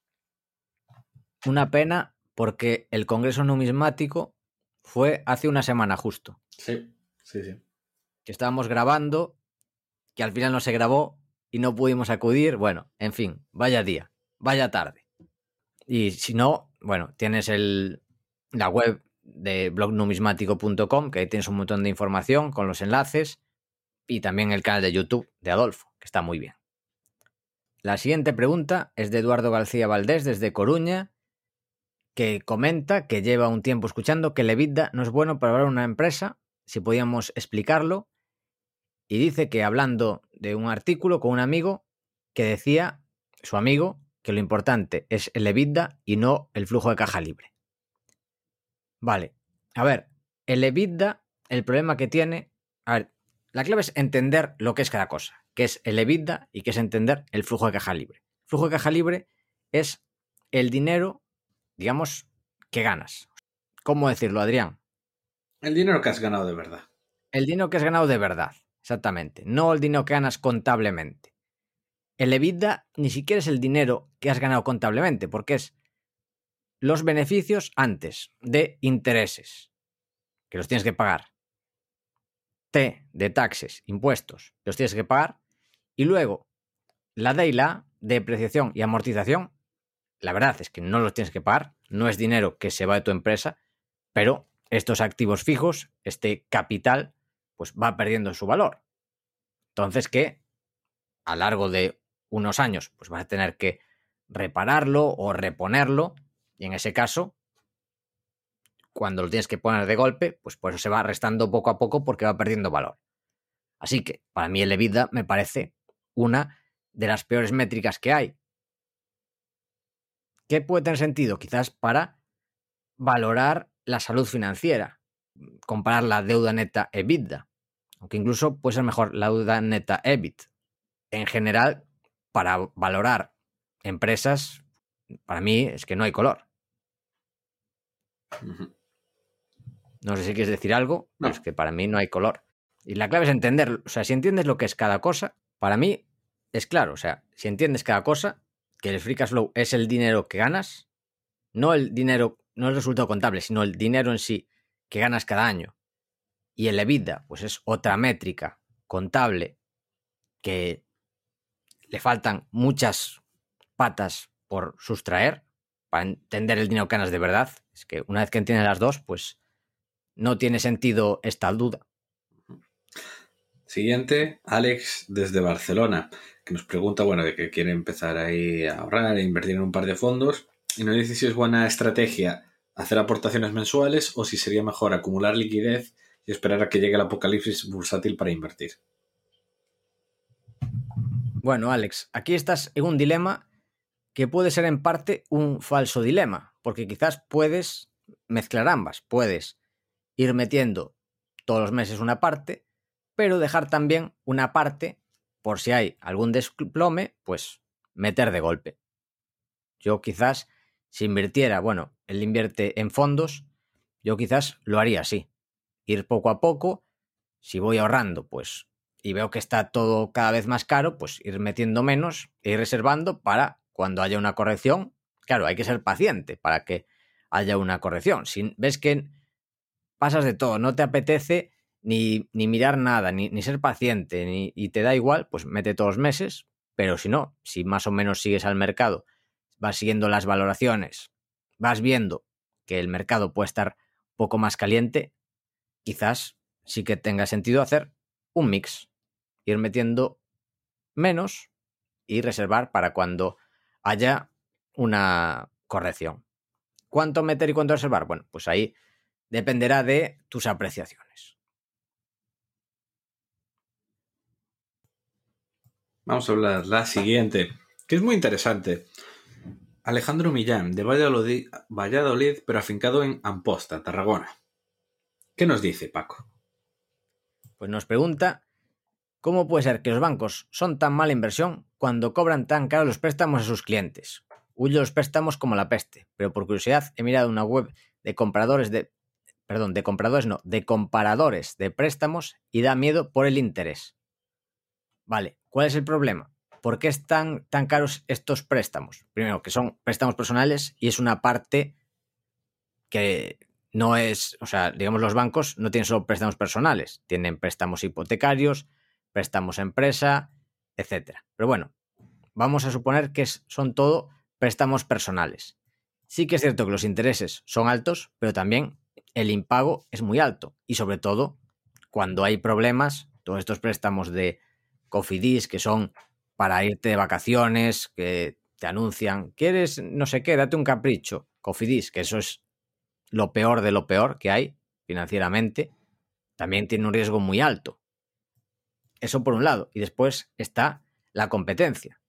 Speaker 1: Una pena porque el Congreso Numismático fue hace una semana justo.
Speaker 2: Sí, sí, sí.
Speaker 1: Que estábamos grabando, que al final no se grabó y no pudimos acudir. Bueno, en fin, vaya día, vaya tarde. Y si no, bueno, tienes el, la web de blognumismático.com, que ahí tienes un montón de información con los enlaces, y también el canal de YouTube de Adolfo, que está muy bien. La siguiente pregunta es de Eduardo García Valdés desde Coruña, que comenta que lleva un tiempo escuchando que el EBITDA no es bueno para una empresa, si podíamos explicarlo, y dice que hablando de un artículo con un amigo que decía, su amigo, que lo importante es el EBITDA y no el flujo de caja libre. Vale, a ver, el EBITDA, el problema que tiene, a ver, la clave es entender lo que es cada cosa, que es el EBITDA y que es entender el flujo de caja libre. El flujo de caja libre es el dinero, digamos, que ganas. ¿Cómo decirlo, Adrián?
Speaker 2: El dinero que has ganado de verdad.
Speaker 1: El dinero que has ganado de verdad, exactamente, no el dinero que ganas contablemente. El EBITDA ni siquiera es el dinero que has ganado contablemente, porque es los beneficios antes de intereses, que los tienes que pagar. T de taxes, impuestos, los tienes que pagar. Y luego, la D y la depreciación y amortización, la verdad es que no los tienes que pagar, no es dinero que se va de tu empresa, pero estos activos fijos, este capital, pues va perdiendo su valor. Entonces que a largo de unos años, pues vas a tener que repararlo o reponerlo. Y en ese caso, cuando lo tienes que poner de golpe, pues por eso se va restando poco a poco porque va perdiendo valor. Así que para mí el EBITDA me parece una de las peores métricas que hay. ¿Qué puede tener sentido? Quizás para valorar la salud financiera, comparar la deuda neta EBITDA, aunque incluso puede ser mejor la deuda neta EBIT. En general, para valorar empresas, para mí es que no hay color. No sé si quieres decir algo, pero es que para mí no hay color. Y la clave es entender, o sea, si entiendes lo que es cada cosa, para mí es claro, o sea, si entiendes cada cosa, que el free cash flow es el dinero que ganas, no el dinero, no el resultado contable, sino el dinero en sí que ganas cada año. Y el EBITDA, pues es otra métrica contable que le faltan muchas patas por sustraer para entender el dinero que ganas de verdad. Es que una vez que entiendes las dos, pues no tiene sentido esta duda.
Speaker 2: Siguiente, Alex desde Barcelona, que nos pregunta, bueno, de que quiere empezar ahí a ahorrar e invertir en un par de fondos y nos dice si es buena estrategia hacer aportaciones mensuales o si sería mejor acumular liquidez y esperar a que llegue el apocalipsis bursátil para invertir.
Speaker 1: Bueno, Alex, aquí estás en un dilema que puede ser en parte un falso dilema, porque quizás puedes mezclar ambas, puedes ir metiendo todos los meses una parte, pero dejar también una parte por si hay algún desplome, pues meter de golpe. Yo quizás, si invirtiera, bueno, él invierte en fondos, yo quizás lo haría así. Ir poco a poco, si voy ahorrando, pues, y veo que está todo cada vez más caro, pues ir metiendo menos e ir reservando para cuando haya una corrección. Claro, hay que ser paciente para que haya una corrección. Si ves que pasas de todo, no te apetece ni, ni mirar nada, ni, ni ser paciente, ni, y te da igual, pues mete todos los meses, pero si no, si más o menos sigues al mercado, vas siguiendo las valoraciones, vas viendo que el mercado puede estar un poco más caliente, quizás sí que tenga sentido hacer un mix, ir metiendo menos y reservar para cuando haya una corrección. ¿Cuánto meter y cuánto reservar? Bueno, pues ahí dependerá de tus apreciaciones.
Speaker 2: Vamos a hablar la siguiente, que es muy interesante. Alejandro Millán, de Valladolid, pero afincado en Amposta, Tarragona. ¿Qué nos dice Paco?
Speaker 1: Pues nos pregunta cómo puede ser que los bancos son tan mala inversión cuando cobran tan caros los préstamos a sus clientes. Huyo los préstamos como la peste, pero por curiosidad he mirado una web de compradores de perdón, de compradores no, de comparadores de préstamos y da miedo por el interés. Vale, ¿cuál es el problema? ¿Por qué están tan caros estos préstamos? Primero, que son préstamos personales y es una parte que no es, o sea, digamos, los bancos no tienen solo préstamos personales, tienen préstamos hipotecarios, préstamos empresa, etcétera. Pero bueno, vamos a suponer que son todo préstamos personales. Sí que es cierto que los intereses son altos, pero también el impago es muy alto y sobre todo cuando hay problemas, todos estos préstamos de Cofidis que son para irte de vacaciones, que te anuncian, quieres no sé qué, date un capricho, Cofidis, que eso es lo peor de lo peor que hay financieramente, también tiene un riesgo muy alto. Eso por un lado. Y después está la competencia.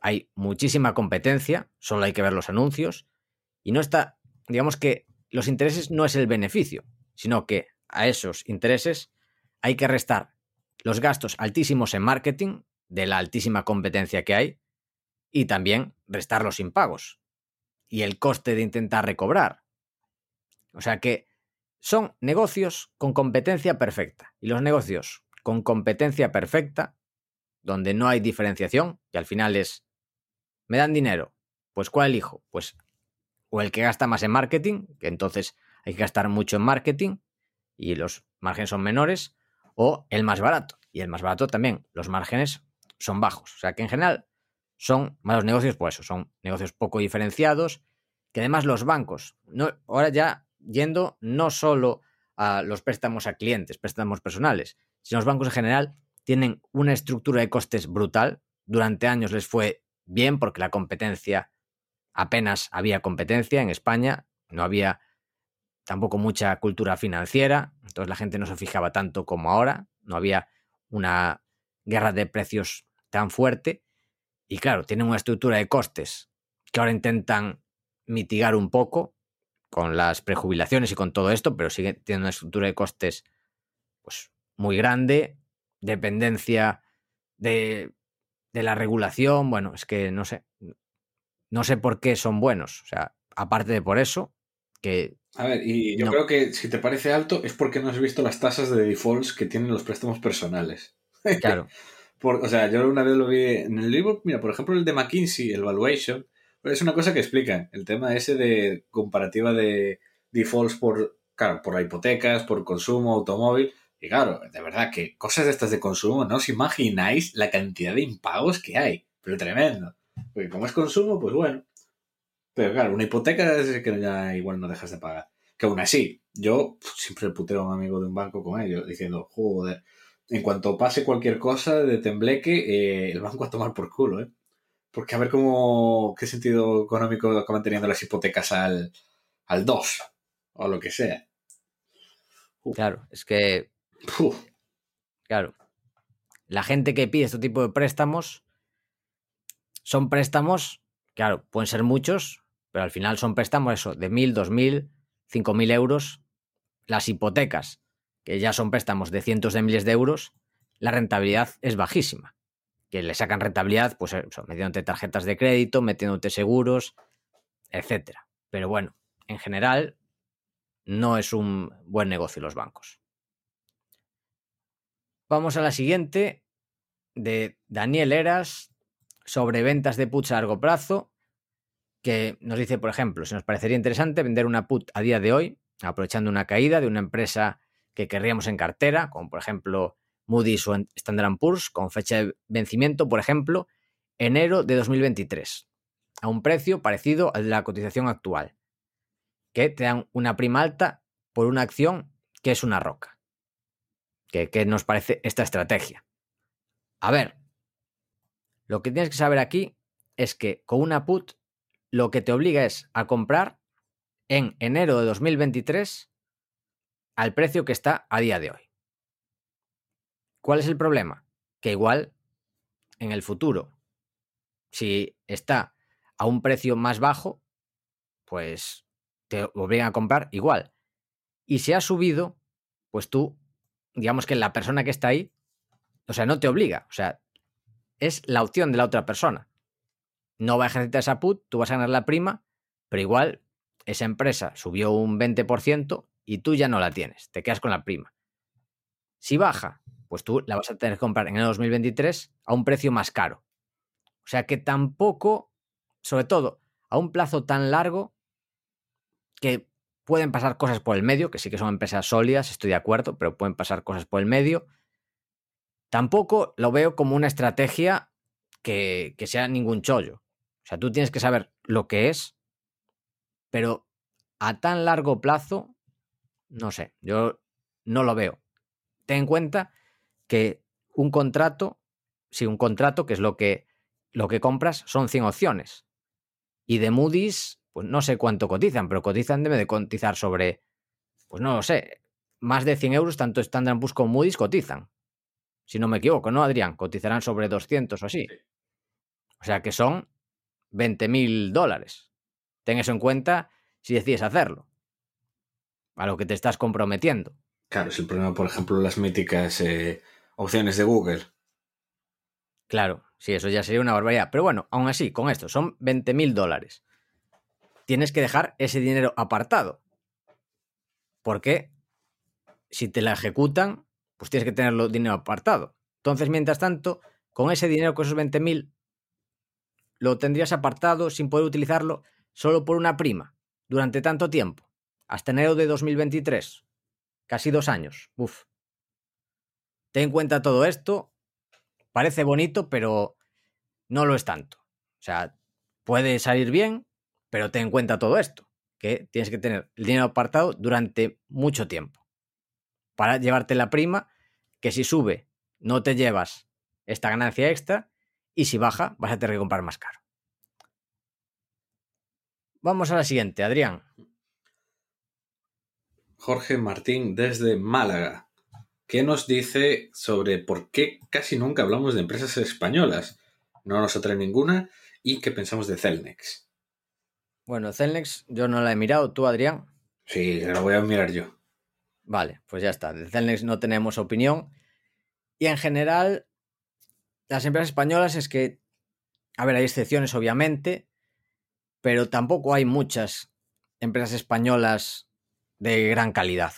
Speaker 1: Hay muchísima competencia, solo hay que ver los anuncios, y no está, digamos que los intereses no es el beneficio, sino que a esos intereses hay que restar los gastos altísimos en marketing de la altísima competencia que hay y también restar los impagos y el coste de intentar recobrar. O sea que son negocios con competencia perfecta y los negocios con competencia perfecta, donde no hay diferenciación y al final es, me dan dinero, pues ¿cuál elijo? Pues o el que gasta más en marketing, que entonces hay que gastar mucho en marketing y los márgenes son menores, o el más barato. Y el más barato también, los márgenes son bajos. O sea que en general son malos negocios por eso, son negocios poco diferenciados, que además los bancos, no, ahora ya yendo no solo a los préstamos a clientes, préstamos personales, sino los bancos en general tienen una estructura de costes brutal. Durante años les fue bien porque la competencia, apenas había competencia en España, no había tampoco mucha cultura financiera, entonces la gente no se fijaba tanto como ahora, no había una guerra de precios tan fuerte y claro, tienen una estructura de costes que ahora intentan mitigar un poco con las prejubilaciones y con todo esto, pero sigue teniendo una estructura de costes pues, muy grande, dependencia de, de la regulación, bueno, es que no sé, no sé por qué son buenos, o sea, aparte de por eso, que...
Speaker 2: A ver, y yo
Speaker 1: No.
Speaker 2: creo que si te parece alto es porque no has visto las tasas de defaults que tienen los préstamos personales.
Speaker 1: Claro, <laughs>
Speaker 2: Por- o sea, yo una vez lo vi en el libro, mira, por ejemplo, el de McKinsey, el Valuation, es una cosa que explican, el tema ese de comparativa de defaults por, claro, por hipotecas, por consumo, automóvil, y claro, de verdad que cosas de estas de consumo, no os imagináis la cantidad de impagos que hay, pero tremendo. Porque como es consumo, pues bueno. Pero claro, una hipoteca es que ya igual no dejas de pagar. Que aún así, yo siempre puteo a un amigo de un banco con ellos, diciendo, joder, en cuanto pase cualquier cosa de tembleque, eh, el banco a tomar por culo, ¿eh? Porque a ver cómo, qué sentido económico acaban teniendo las hipotecas al, al 2 o lo que sea.
Speaker 1: claro, es que Claro. La gente que pide este tipo de préstamos son préstamos, claro, pueden ser muchos, pero al final son préstamos eso, de mil, dos mil, cinco mil euros. Las hipotecas, que ya son préstamos de cientos de miles de euros, la rentabilidad es bajísima. Que le sacan rentabilidad, pues eso, metiéndote tarjetas de crédito, metiéndote seguros, etcétera. Pero bueno, en general, no es un buen negocio los bancos. Vamos a la siguiente de Daniel Eras sobre ventas de puts a largo plazo, que nos dice, por ejemplo, si nos parecería interesante vender una put a día de hoy, aprovechando una caída de una empresa que querríamos en cartera, como por ejemplo Moody's o Standard Poor's, con fecha de vencimiento, por ejemplo, enero de 2023, a un precio parecido al de la cotización actual, que te dan una prima alta por una acción que es una roca. ¿Qué, qué nos parece esta estrategia? A ver, lo que tienes que saber aquí es que con una put lo que te obliga es a comprar en enero de 2023 al precio que está a día de hoy. ¿Cuál es el problema? Que igual en el futuro, si está a un precio más bajo, pues te obligan a comprar igual. Y si ha subido, pues tú, digamos que la persona que está ahí, o sea, no te obliga, o sea, es la opción de la otra persona. No va a ejercitar esa put, tú vas a ganar la prima, pero igual esa empresa subió un 20% y tú ya no la tienes, te quedas con la prima. Si baja, pues tú la vas a tener que comprar en el 2023 a un precio más caro. O sea que tampoco, sobre todo a un plazo tan largo, que pueden pasar cosas por el medio, que sí que son empresas sólidas, estoy de acuerdo, pero pueden pasar cosas por el medio. Tampoco lo veo como una estrategia que, que sea ningún chollo. O sea, tú tienes que saber lo que es, pero a tan largo plazo, no sé, yo no lo veo. Ten en cuenta que un contrato, si un contrato, que es lo que, lo que compras, son 100 opciones. Y de Moody's, pues no sé cuánto cotizan, pero cotizan, debe de cotizar sobre, pues no lo sé, más de 100 euros, tanto Standard Poor's como Moody's cotizan. Si no me equivoco, ¿no, Adrián? Cotizarán sobre 200 o así. O sea que son 20 mil dólares. Ten eso en cuenta si decides hacerlo. A lo que te estás comprometiendo.
Speaker 2: Claro, es el problema, por ejemplo, las míticas eh, opciones de Google.
Speaker 1: Claro, sí, eso ya sería una barbaridad. Pero bueno, aún así, con esto, son 20 mil dólares. Tienes que dejar ese dinero apartado. Porque si te la ejecutan, pues tienes que tenerlo dinero apartado. Entonces, mientras tanto, con ese dinero, con esos 20 mil, lo tendrías apartado sin poder utilizarlo solo por una prima durante tanto tiempo, hasta enero de 2023, casi dos años. Uf. Ten en cuenta todo esto. Parece bonito, pero no lo es tanto. O sea, puede salir bien, pero ten en cuenta todo esto. que tienes que tener el dinero apartado durante mucho tiempo para llevarte la prima, que si sube no te llevas esta ganancia extra y si baja vas a tener que comprar más caro. Vamos a la siguiente, Adrián.
Speaker 2: Jorge Martín desde Málaga. ¿Qué nos dice sobre por qué casi nunca hablamos de empresas españolas? No nos atrae ninguna y qué pensamos de Celnex.
Speaker 1: Bueno, Celnex yo no la he mirado, ¿tú, Adrián?
Speaker 2: Sí, la voy a mirar yo.
Speaker 1: Vale, pues ya está. De Celnex no tenemos opinión. Y en general, las empresas españolas es que, a ver, hay excepciones obviamente, pero tampoco hay muchas empresas españolas de gran calidad.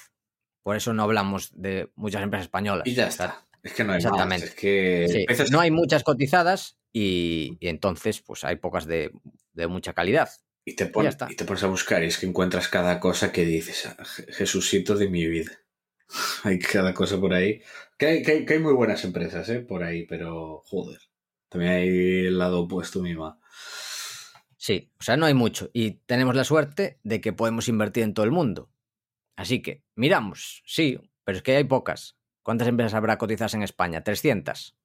Speaker 1: Por eso no hablamos de muchas empresas españolas.
Speaker 2: Y ya está. Es que no hay
Speaker 1: Exactamente.
Speaker 2: más. Es que
Speaker 1: Sí, No hay muchas cotizadas y, y entonces pues hay pocas de, de mucha calidad.
Speaker 2: y, te y pones a buscar y es que encuentras cada cosa que dices, "Ah, Je- Jesucito de mi vida. <laughs> hay cada cosa por ahí. Que hay, que hay- que hay muy buenas empresas, ¿eh? Por ahí, pero joder. También hay el lado opuesto mismo.
Speaker 1: Sí, o sea, no hay mucho. Y tenemos la suerte de que podemos invertir en todo el mundo. Así que, miramos, sí, pero es que hay pocas. ¿Cuántas empresas habrá cotizadas en España? 300.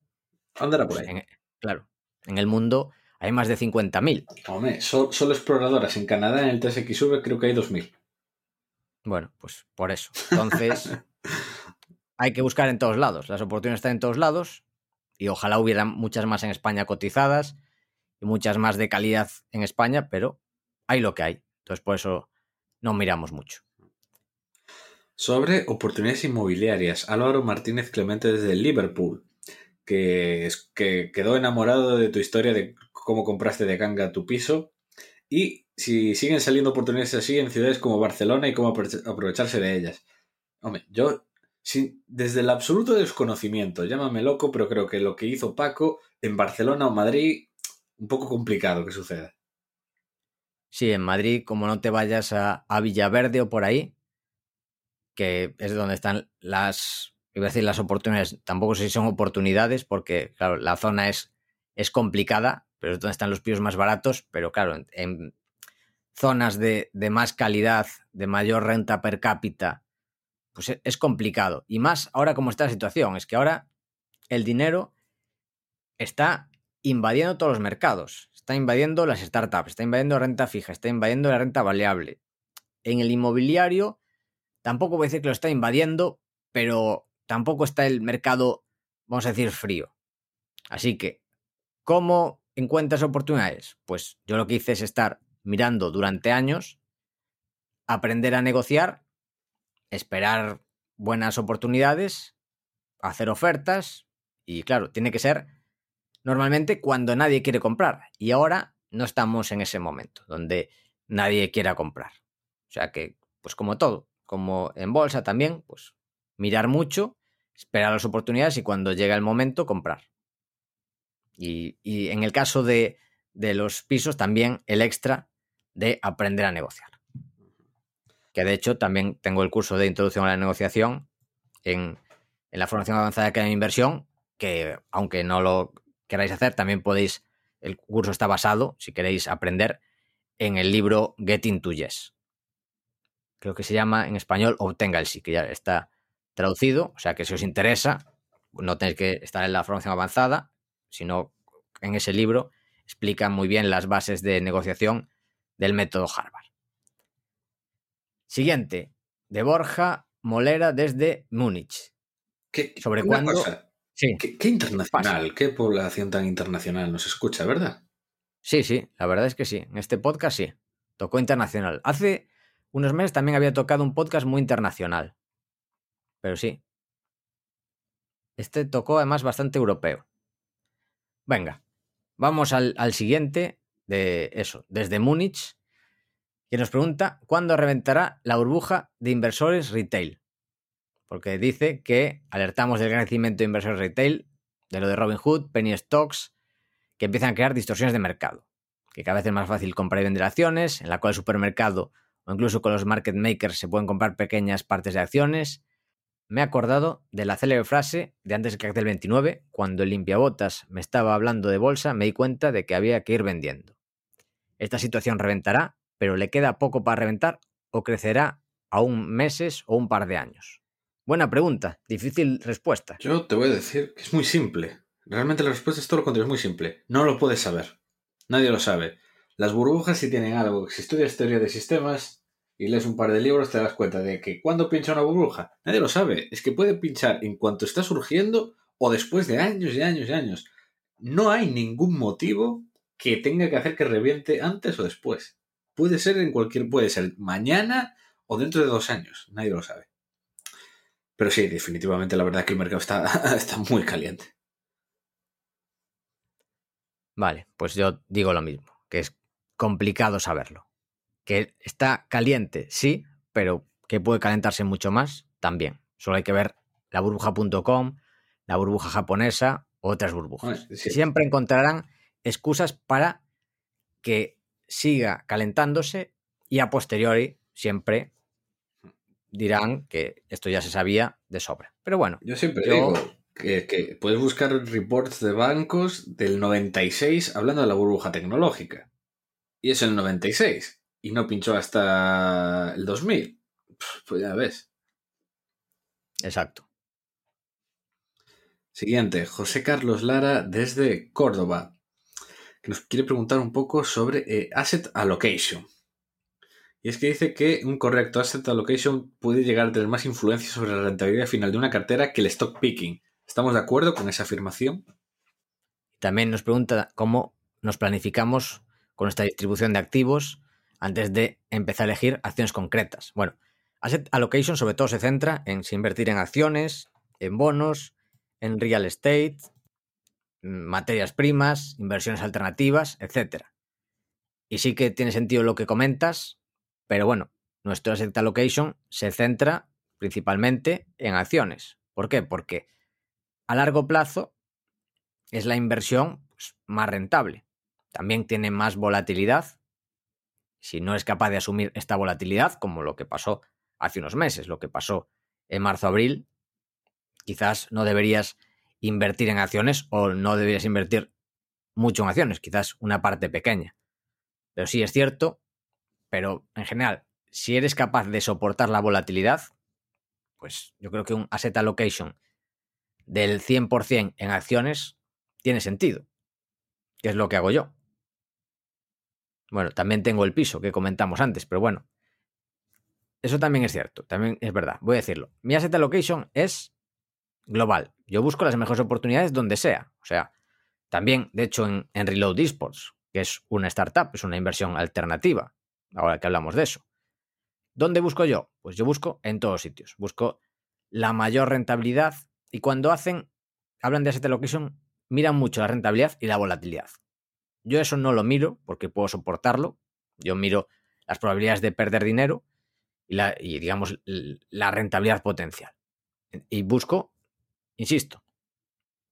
Speaker 2: Andará por
Speaker 1: Pues
Speaker 2: ahí.
Speaker 1: en- claro, en el mundo hay más de 50.000.
Speaker 2: Hombre, so- solo exploradoras en Canadá en el TSXV creo que hay 2000.
Speaker 1: Bueno, pues por eso. Entonces, <laughs> hay que buscar en todos lados. Las oportunidades están en todos lados y ojalá hubiera muchas más en España cotizadas y muchas más de calidad en España, pero hay lo que hay. Entonces, por eso no miramos mucho.
Speaker 2: Sobre oportunidades inmobiliarias, Álvaro Martínez Clemente desde Liverpool, que, es, que quedó enamorado de tu historia de cómo compraste de ganga tu piso y si siguen saliendo oportunidades así en ciudades como Barcelona y cómo apro- aprovecharse de ellas. Hombre, yo, desde el absoluto desconocimiento, llámame loco, pero creo que lo que hizo Paco en Barcelona o Madrid, un poco complicado que suceda.
Speaker 1: Sí, en Madrid, como no te vayas a, a Villaverde o por ahí, que es donde están las, iba a decir las oportunidades, tampoco sé si son oportunidades, porque claro, la zona es, es complicada, pero es donde están los pisos más baratos, pero claro, en, zonas de, de más calidad, de mayor renta per cápita, pues es, es complicado. Y más ahora como está la situación, es que ahora el dinero está invadiendo todos los mercados. Está invadiendo las startups, está invadiendo renta fija, está invadiendo la renta variable. En el inmobiliario, tampoco voy a decir que lo está invadiendo, pero tampoco está el mercado, vamos a decir, frío. Así que, ¿cómo encuentras oportunidades? Pues yo lo que hice es estar mirando durante años, aprender a negociar, esperar buenas oportunidades, hacer ofertas y claro, tiene que ser normalmente cuando nadie quiere comprar. Y ahora no estamos en ese momento, donde nadie quiera comprar. O sea que, pues como todo, como en bolsa también, pues mirar mucho, esperar las oportunidades y cuando llega el momento, comprar. Y, y en el caso de, de los pisos, también el extra de aprender a negociar. Que de hecho también tengo el curso de introducción a la negociación en, en la formación avanzada de Academia de Inversión, que aunque no lo queráis hacer, también podéis, el curso está basado, si queréis aprender, en el libro Getting to Yes. Creo que se llama en español Obtenga el sí, que ya está traducido, o sea que si os interesa, no tenéis que estar en la formación avanzada, sino en ese libro explica muy bien las bases de negociación del método Harvard. Siguiente, de Borja Molera desde Múnich.
Speaker 2: ¿Qué,
Speaker 1: ¿Sobre cuándo?
Speaker 2: cosa,
Speaker 1: Sí,
Speaker 2: ¿qué, qué internacional, qué población tan internacional nos escucha, ¿verdad?
Speaker 1: sí, sí, la verdad es que sí. En este podcast sí. Tocó internacional. Hace unos meses también había tocado un podcast muy internacional. Pero sí. Este tocó además bastante europeo. Venga, vamos al, siguiente de eso, desde Múnich, que nos pregunta cuándo reventará la burbuja de inversores retail. Porque dice que alertamos del crecimiento de inversores retail, de lo de Robinhood, Penny Stocks, que empiezan a crear distorsiones de mercado. Que cada vez es más fácil comprar y vender acciones, en la cual el supermercado o incluso con los market makers se pueden comprar pequeñas partes de acciones. Me he acordado de la célebre frase de antes del cartel 29, cuando el limpiabotas me estaba hablando de bolsa, me di cuenta de que había que ir vendiendo. Esta situación reventará pero le queda poco para reventar o crecerá aún meses o un par de años? Buena pregunta, difícil respuesta.
Speaker 2: Yo te voy a decir que es muy simple. Realmente la respuesta es todo lo contrario, es muy simple. No lo puedes saber. Nadie lo sabe. Las burbujas si tienen algo. Si estudias teoría de sistemas y lees un par de libros te das cuenta de que cuando pincha una burbuja, nadie lo sabe. Es que puede pinchar en cuanto está surgiendo o después de años y años y años. No hay ningún motivo que tenga que hacer que reviente antes o después. Puede ser en cualquier, puede ser mañana o dentro de dos años. Nadie lo sabe. Pero sí, definitivamente la verdad es que el mercado está, <laughs> está muy caliente.
Speaker 1: Vale, pues yo digo lo mismo, que es complicado saberlo. Que está caliente, sí, pero que puede calentarse mucho más, también. Solo hay que ver la burbuja.com, la burbuja japonesa, otras burbujas. Siempre encontrarán excusas para que siga calentándose y a posteriori siempre dirán que esto ya se sabía de sobra. Pero bueno.
Speaker 2: Yo siempre digo que, puedes buscar reports de bancos del 96 hablando de la burbuja tecnológica. Y es el 96. Y no pinchó hasta el 2000. Pues ya ves.
Speaker 1: Exacto.
Speaker 2: Siguiente, José Carlos Lara desde Córdoba, que nos quiere preguntar un poco sobre eh, asset allocation. Y es que dice que un correcto asset allocation puede llegar a tener más influencia sobre la rentabilidad final de una cartera que el stock picking. ¿Estamos de acuerdo con esa afirmación?
Speaker 1: También nos pregunta cómo nos planificamos con nuestra distribución de activos antes de empezar a elegir acciones concretas. Bueno, asset allocation sobre todo se centra en si invertir en acciones, en bonos, en real estate, materias primas, inversiones alternativas, etc. Y sí que tiene sentido lo que comentas, pero bueno, nuestro asset allocation se centra principalmente en acciones. ¿Por qué? Porque a largo plazo es la inversión pues, más rentable. También tiene más volatilidad. Si no es capaz de asumir esta volatilidad, como lo que pasó hace unos meses, lo que pasó en marzo-abril, quizás no deberías invertir en acciones o no deberías invertir mucho en acciones, quizás una parte pequeña. Pero sí es cierto pero en general, si eres capaz de soportar la volatilidad, pues yo creo que un asset allocation del 100% en acciones tiene sentido, que es lo que hago yo. Bueno, también tengo el piso que comentamos antes, pero bueno, eso también es cierto, también es verdad, voy a decirlo. Mi asset allocation es global. Yo busco las mejores oportunidades donde sea. O sea, también, de hecho, en, Reload Esports, que es una startup, es una inversión alternativa ahora que hablamos de eso. ¿Dónde busco yo? Pues yo busco en todos sitios. Busco la mayor rentabilidad y cuando hacen, hablan de asset allocation, miran mucho la rentabilidad y la volatilidad. Yo eso no lo miro porque puedo soportarlo. Yo miro las probabilidades de perder dinero y, la, y digamos, la rentabilidad potencial. Y busco, insisto,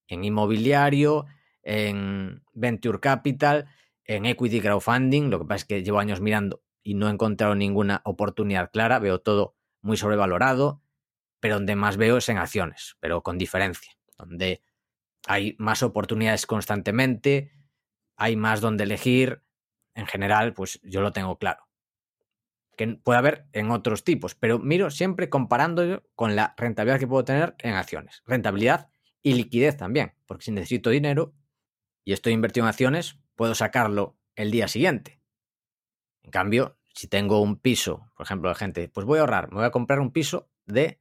Speaker 1: en inmobiliario, en venture capital, en equity crowdfunding. Lo que pasa es que llevo años mirando y no he encontrado ninguna oportunidad clara, veo todo muy sobrevalorado, pero donde más veo es en acciones, pero con diferencia, donde hay más oportunidades constantemente, hay más donde elegir, en general, pues yo lo tengo claro. Que puede haber en otros tipos, pero miro siempre comparando con la rentabilidad que puedo tener en acciones. Rentabilidad y liquidez también, porque si necesito dinero y estoy invertido en acciones, puedo sacarlo el día siguiente. En cambio, si tengo un piso, por ejemplo, la gente, pues voy a ahorrar, me voy a comprar un piso de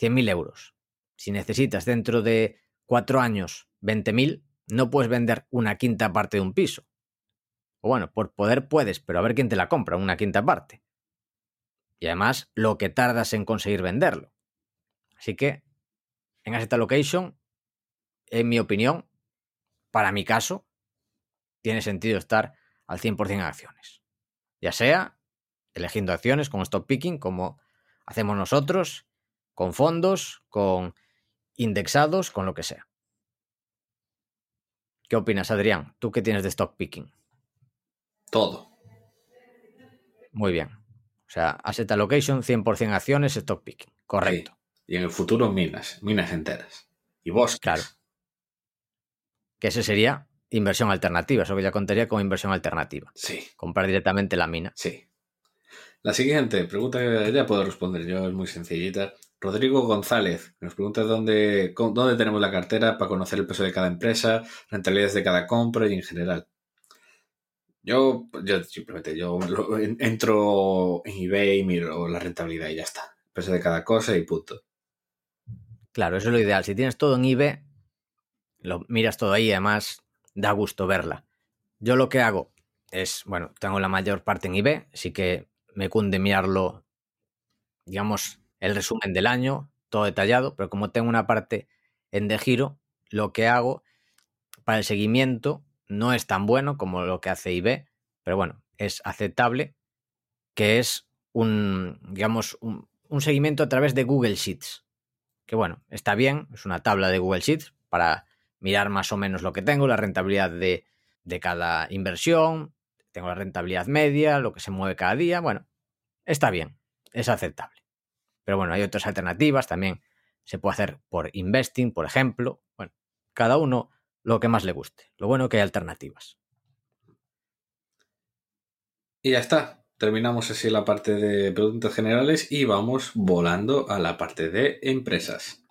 Speaker 1: 100.000 euros. Si necesitas dentro de cuatro años 20.000, no puedes vender una quinta parte de un piso. O bueno, por poder puedes, pero a ver quién te la compra, una quinta parte. Y además, lo que tardas en conseguir venderlo. Así que, en Asset Allocation, en mi opinión, para mi caso, tiene sentido estar al 100% en acciones. Ya sea eligiendo acciones con stock picking, como hacemos nosotros, con fondos, con indexados, con lo que sea. ¿Qué opinas, Adrián? ¿Tú qué tienes de stock picking?
Speaker 2: Todo.
Speaker 1: Muy bien. O sea, asset allocation, 100% acciones, stock picking. Correcto.
Speaker 2: Y en el futuro minas, minas enteras. Y vos.
Speaker 1: Claro. Que ese sería inversión alternativa. Eso que ya contaría como inversión alternativa.
Speaker 2: Sí.
Speaker 1: Comprar directamente la mina.
Speaker 2: Sí. La siguiente pregunta que ya puedo responder yo, es muy sencillita. Rodrigo González nos pregunta dónde, dónde tenemos la cartera para conocer el peso de cada empresa, rentabilidades de cada compra y en general. Yo, yo simplemente yo entro en eBay y miro la rentabilidad y ya está. Peso de cada cosa y punto.
Speaker 1: Claro, eso es lo ideal. Si tienes todo en eBay, lo miras todo ahí, además da gusto verla. Yo lo que hago es, bueno, tengo la mayor parte en eBay, así que me cunde mirarlo, digamos, el resumen del año, todo detallado, pero como tengo una parte en de giro, lo que hago para el seguimiento no es tan bueno como lo que hace eBay, pero bueno, es aceptable, que es un, digamos, un, seguimiento a través de Google Sheets que bueno, está bien, es una tabla de Google Sheets para mirar más o menos lo que tengo, la rentabilidad de cada inversión, tengo la rentabilidad media, lo que se mueve cada día, bueno, está bien, es aceptable. Pero bueno, hay otras alternativas, también se puede hacer por investing, por ejemplo, bueno, cada uno lo que más le guste, lo bueno que hay alternativas.
Speaker 2: Y ya está. Terminamos así la parte de preguntas generales y vamos volando a la parte de empresas.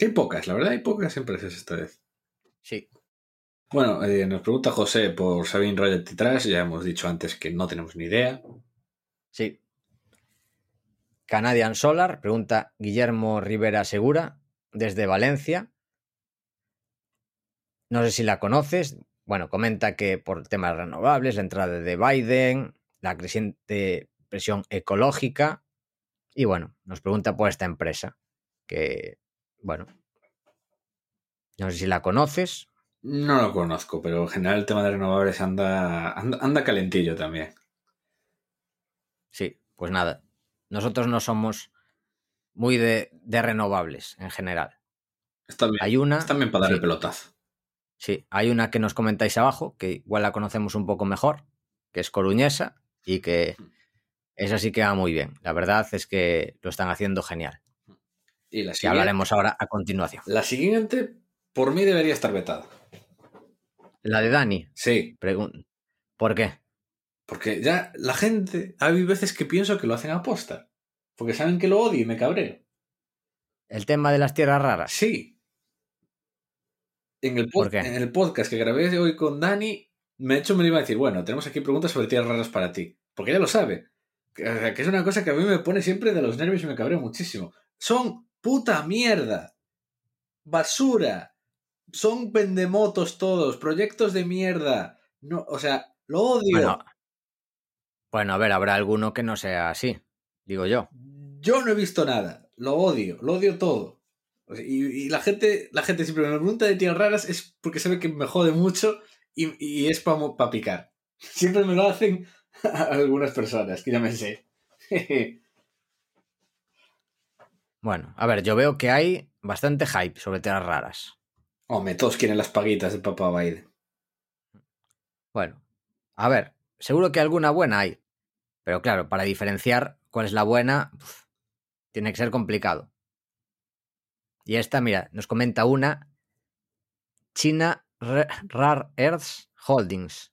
Speaker 2: Hay pocas, la verdad hay pocas empresas esta vez.
Speaker 1: Sí.
Speaker 2: Bueno, eh, nos pregunta José por Sabine Royalty Trust. Ya hemos dicho antes que no tenemos ni idea.
Speaker 1: Sí. Canadian Solar, pregunta Guillermo Rivera Segura, desde Valencia. No sé si la conoces. Bueno, comenta que por temas renovables, la entrada de Biden, la creciente presión ecológica. Y bueno, nos pregunta por esta empresa. Que, bueno, no sé si la conoces.
Speaker 2: No lo conozco, pero en general el tema de renovables anda, anda, anda calentillo también.
Speaker 1: Sí, pues nada. Nosotros no somos muy de, de renovables en general.
Speaker 2: Está bien,
Speaker 1: Hay una.
Speaker 2: está bien para dar el pelotazo.
Speaker 1: Sí, hay una que nos comentáis abajo, que igual la conocemos un poco mejor, que es coruñesa y que esa sí que va muy bien. La verdad es que lo están haciendo genial.
Speaker 2: Y la
Speaker 1: Que
Speaker 2: siguiente,
Speaker 1: hablaremos ahora a continuación.
Speaker 2: la siguiente, por mí debería estar vetada.
Speaker 1: La de Dani,
Speaker 2: Sí,
Speaker 1: pregun- ¿por qué?
Speaker 2: Porque ya la gente, hay veces que pienso que lo hacen a posta. Porque saben que lo odio y me cabreo.
Speaker 1: El tema de las tierras raras.
Speaker 2: Sí. En el, en el podcast que grabé hoy con Dani, me he hecho me iba a decir, bueno, tenemos aquí preguntas sobre tierras raras para ti. Porque ella lo sabe. Que, que es una cosa que a mí me pone siempre de los nervios y me cabreo muchísimo. Son puta mierda. Basura. Son pendemotos todos. Proyectos de mierda. No, o sea, lo odio.
Speaker 1: Bueno, bueno, a ver, habrá alguno que no sea así, digo yo.
Speaker 2: Yo no he visto nada. Lo odio. Lo odio todo. Y, y la gente la gente siempre me pregunta de tierras raras es porque sabe que me jode mucho y, y es para picar. Siempre me lo hacen <laughs> algunas personas, que ya me sé. <laughs>
Speaker 1: Bueno, a ver, yo veo que hay bastante hype sobre tierras raras.
Speaker 2: Hombre, todos quieren las paguitas de papá Biden.
Speaker 1: Bueno, a ver, seguro que alguna buena hay. Pero claro, para diferenciar cuál es la buena, uf, tiene que ser complicado. Y esta, mira, nos comenta una China Ra- Rare Earths Holdings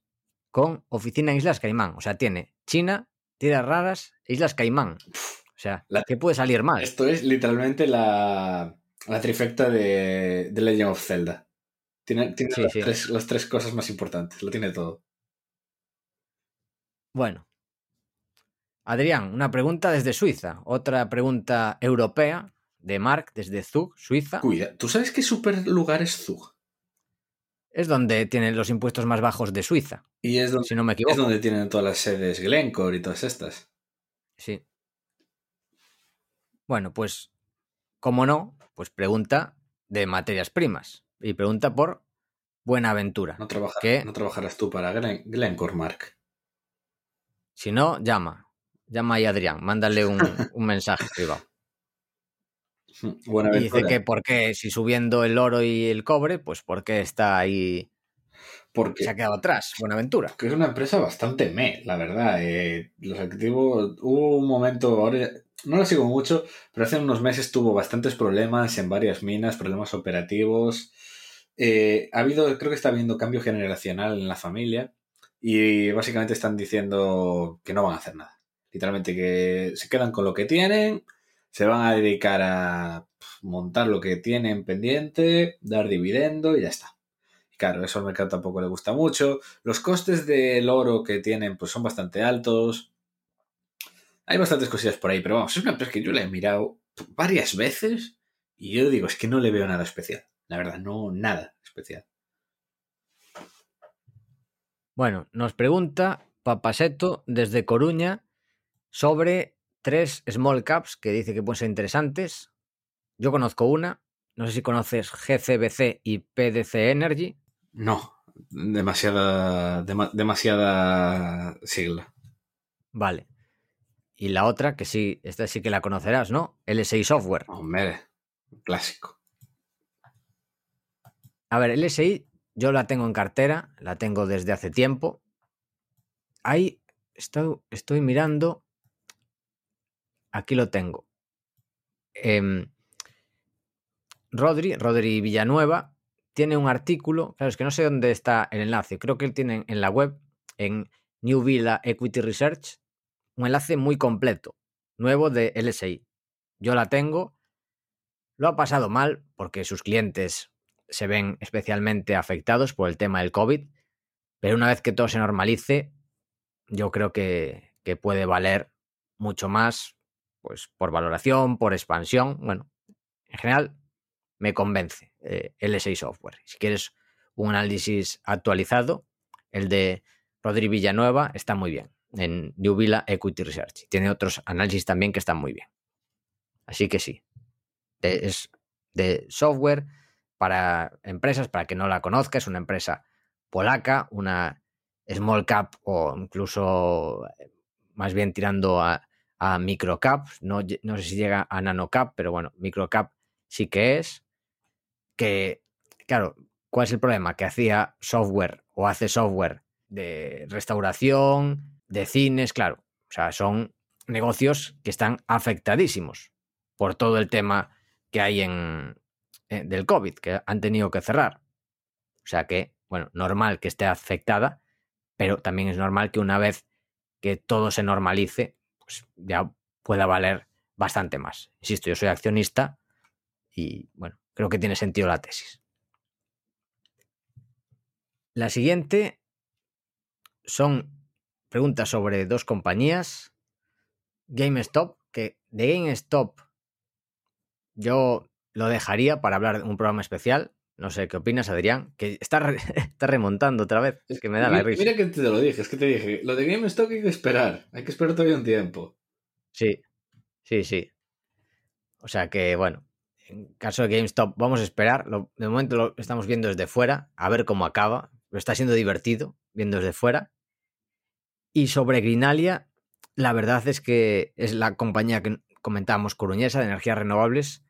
Speaker 1: con oficina en Islas Caimán. O sea, tiene China, tierras raras Islas Caimán. O sea,
Speaker 2: La-
Speaker 1: ¿qué puede salir mal?
Speaker 2: Esto es literalmente la, la trifecta de, de Legend of Zelda. Tiene, tiene
Speaker 1: Sí,
Speaker 2: las,
Speaker 1: sí.
Speaker 2: Tres, las tres cosas más importantes, lo tiene todo.
Speaker 1: Bueno. Adrián, una pregunta desde Suiza. Otra pregunta europea de Mark desde Zug, Suiza.
Speaker 2: Cuida, ¿tú sabes qué super lugar es Zug?
Speaker 1: Es donde tienen los impuestos más bajos de Suiza,
Speaker 2: Y es donde,
Speaker 1: si no me equivoco.
Speaker 2: es donde tienen todas las sedes Glencore y todas estas.
Speaker 1: Sí. Bueno, pues, como no, pues pregunta de materias primas. Y pregunta por Buenaventura.
Speaker 2: No, no trabajarás tú para Glen- Glencore, Mark.
Speaker 1: Si no, llama. Llama ahí a Adrián, mándale un, <laughs> un mensaje privado. <laughs> Y
Speaker 2: Buenaventura.
Speaker 1: dice que por qué, si subiendo el oro y el cobre, pues por qué está ahí,
Speaker 2: porque,
Speaker 1: se ha quedado atrás, Buenaventura.
Speaker 2: porque es una empresa bastante me, la verdad. Eh, los activos, hubo un momento, ahora no lo sigo mucho, pero hace unos meses tuvo bastantes problemas en varias minas, problemas operativos. Eh, ha habido, creo que está habiendo cambio generacional en la familia y básicamente están diciendo que no van a hacer nada. Literalmente que se quedan con lo que tienen, se van a dedicar a montar lo que tienen pendiente, dar dividendo y ya está. Y claro, eso al mercado tampoco le gusta mucho. Los costes del oro que tienen pues son bastante altos. Hay bastantes cosillas por ahí, pero vamos, es una empresa que yo la he mirado varias veces y yo digo, es que no le veo nada especial. La verdad, no, nada especial.
Speaker 1: Bueno, nos pregunta Papaseto desde Coruña sobre tres small caps que dice que pueden ser interesantes. Yo conozco una, no sé si conoces GCBC y PDC Energy.
Speaker 2: No, demasiada, demasiada sigla.
Speaker 1: Vale. Y la otra, que sí, esta sí que la conocerás, ¿no? LSI Software.
Speaker 2: Hombre, clásico.
Speaker 1: A ver, LSI yo la tengo en cartera, la tengo desde hace tiempo. Ahí estoy, mirando. Aquí lo tengo. Eh, Rodri, Rodri Villanueva, tiene un artículo. Claro, es que no sé dónde está el enlace. Creo que él tiene en la web, en New Villa Equity Research, un enlace muy completo, nuevo de LSI. Yo la tengo. Lo ha pasado mal porque sus clientes se ven especialmente afectados por el tema del COVID, pero una vez que todo se normalice, yo creo que, que puede valer mucho más, pues por valoración, por expansión. Bueno, en general me convence eh, L6 Software. Si quieres un análisis actualizado, el de Rodri Villanueva está muy bien en New Villa Equity Research. Tiene otros análisis también que están muy bien. Así que sí, es de software para empresas, para que no la conozca, es una empresa polaca, una small cap o incluso eh, más bien tirando a, micro cap, no, no sé si llega a nano cap, pero bueno, micro cap sí que es, que, claro, ¿cuál es el problema? Que hacía software o hace software de restauración, de cines, claro, o sea, son negocios que están afectadísimos por todo el tema que hay en, eh, del COVID, que han tenido que cerrar. O sea que, bueno, normal que esté afectada, pero también es normal que una vez que todo se normalice, pues ya pueda valer bastante más. Insisto, yo soy accionista y, bueno, creo que tiene sentido la tesis. La siguiente son preguntas sobre dos compañías. GameStop, que de GameStop yo lo dejaría para hablar de un programa especial. No sé qué opinas, Adrián, que está, re <laughs> está remontando otra vez. Es que me da la risa.
Speaker 2: Mira que te lo dije, es que te dije, lo de GameStop hay que esperar, hay que esperar todavía un tiempo.
Speaker 1: Sí, sí, sí. O sea que, bueno, en caso de GameStop, vamos a esperar. Lo, de momento lo estamos viendo desde fuera, a ver cómo acaba. Pero está siendo divertido viendo desde fuera. Y sobre Grinalia, la verdad es que es la compañía que comentábamos, coruñesa, de energías renovables,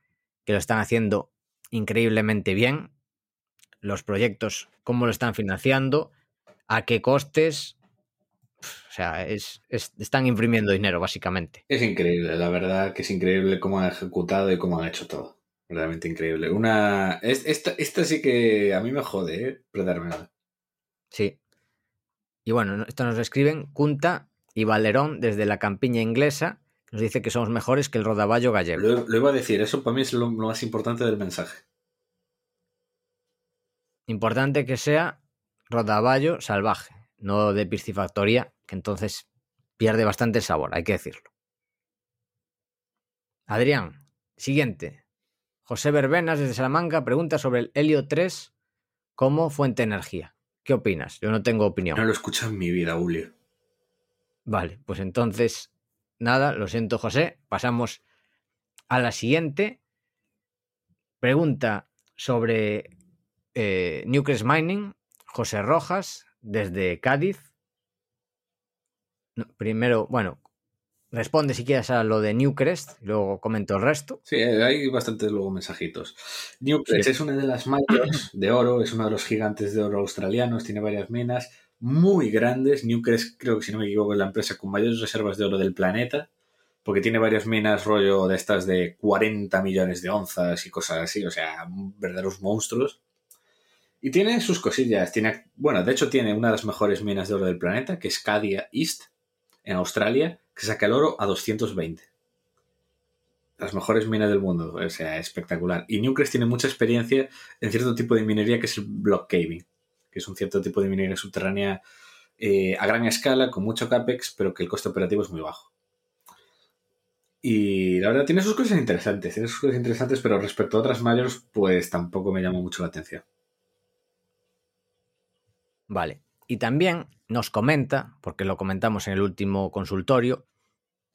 Speaker 1: que lo están haciendo increíblemente bien. Los proyectos, cómo lo están financiando, a qué costes. O sea, es, es, están imprimiendo dinero, básicamente.
Speaker 2: Es increíble, la verdad que es increíble cómo han ejecutado y cómo han hecho todo. Realmente increíble. Una. Esta, esta sí que a mí me jode, ¿eh? nada.
Speaker 1: Sí. Y bueno, esto nos escriben Cunta y Valerón desde la campiña inglesa nos dice que somos mejores que el rodaballo gallego.
Speaker 2: Lo, lo iba a decir, eso para mí es lo, lo, más importante del mensaje.
Speaker 1: Importante que sea rodaballo salvaje, no de piscifactoría, que entonces pierde bastante sabor, hay que decirlo. Adrián, siguiente. José Verbenas desde Salamanca pregunta sobre el helio 3 como fuente de energía. ¿Qué opinas? Yo no tengo opinión.
Speaker 2: No lo escucho en mi vida, Julio.
Speaker 1: Vale, pues entonces nada, lo siento José, pasamos a la siguiente. Pregunta sobre eh, Newcrest Mining, José Rojas, desde Cádiz. No, primero, bueno, responde si quieres a lo de Newcrest, luego comento el resto.
Speaker 2: Sí, hay bastantes luego mensajitos. Newcrest sí. es una de las mayores de oro, es uno de los gigantes de oro australianos, tiene varias minas muy grandes. Newcrest, creo que si no me equivoco, es la empresa con mayores reservas de oro del planeta, porque tiene varias minas rollo de estas de 40 millones de onzas y cosas así, o sea, verdaderos monstruos. Y tiene sus cosillas. Tiene, bueno, de hecho tiene una de las mejores minas de oro del planeta, que es Cadia East, en Australia, que saca el oro a 220. Las mejores minas del mundo, o sea, espectacular. Y Newcrest tiene mucha experiencia en cierto tipo de minería que es el block caving, que es un cierto tipo de minería subterránea eh, a gran escala, con mucho capex, pero que el coste operativo es muy bajo. Y la verdad tiene sus cosas interesantes, tiene sus cosas interesantes, pero respecto a otras mayores, pues tampoco me llama mucho la atención.
Speaker 1: Vale. Y también nos comenta, porque lo comentamos en el último consultorio,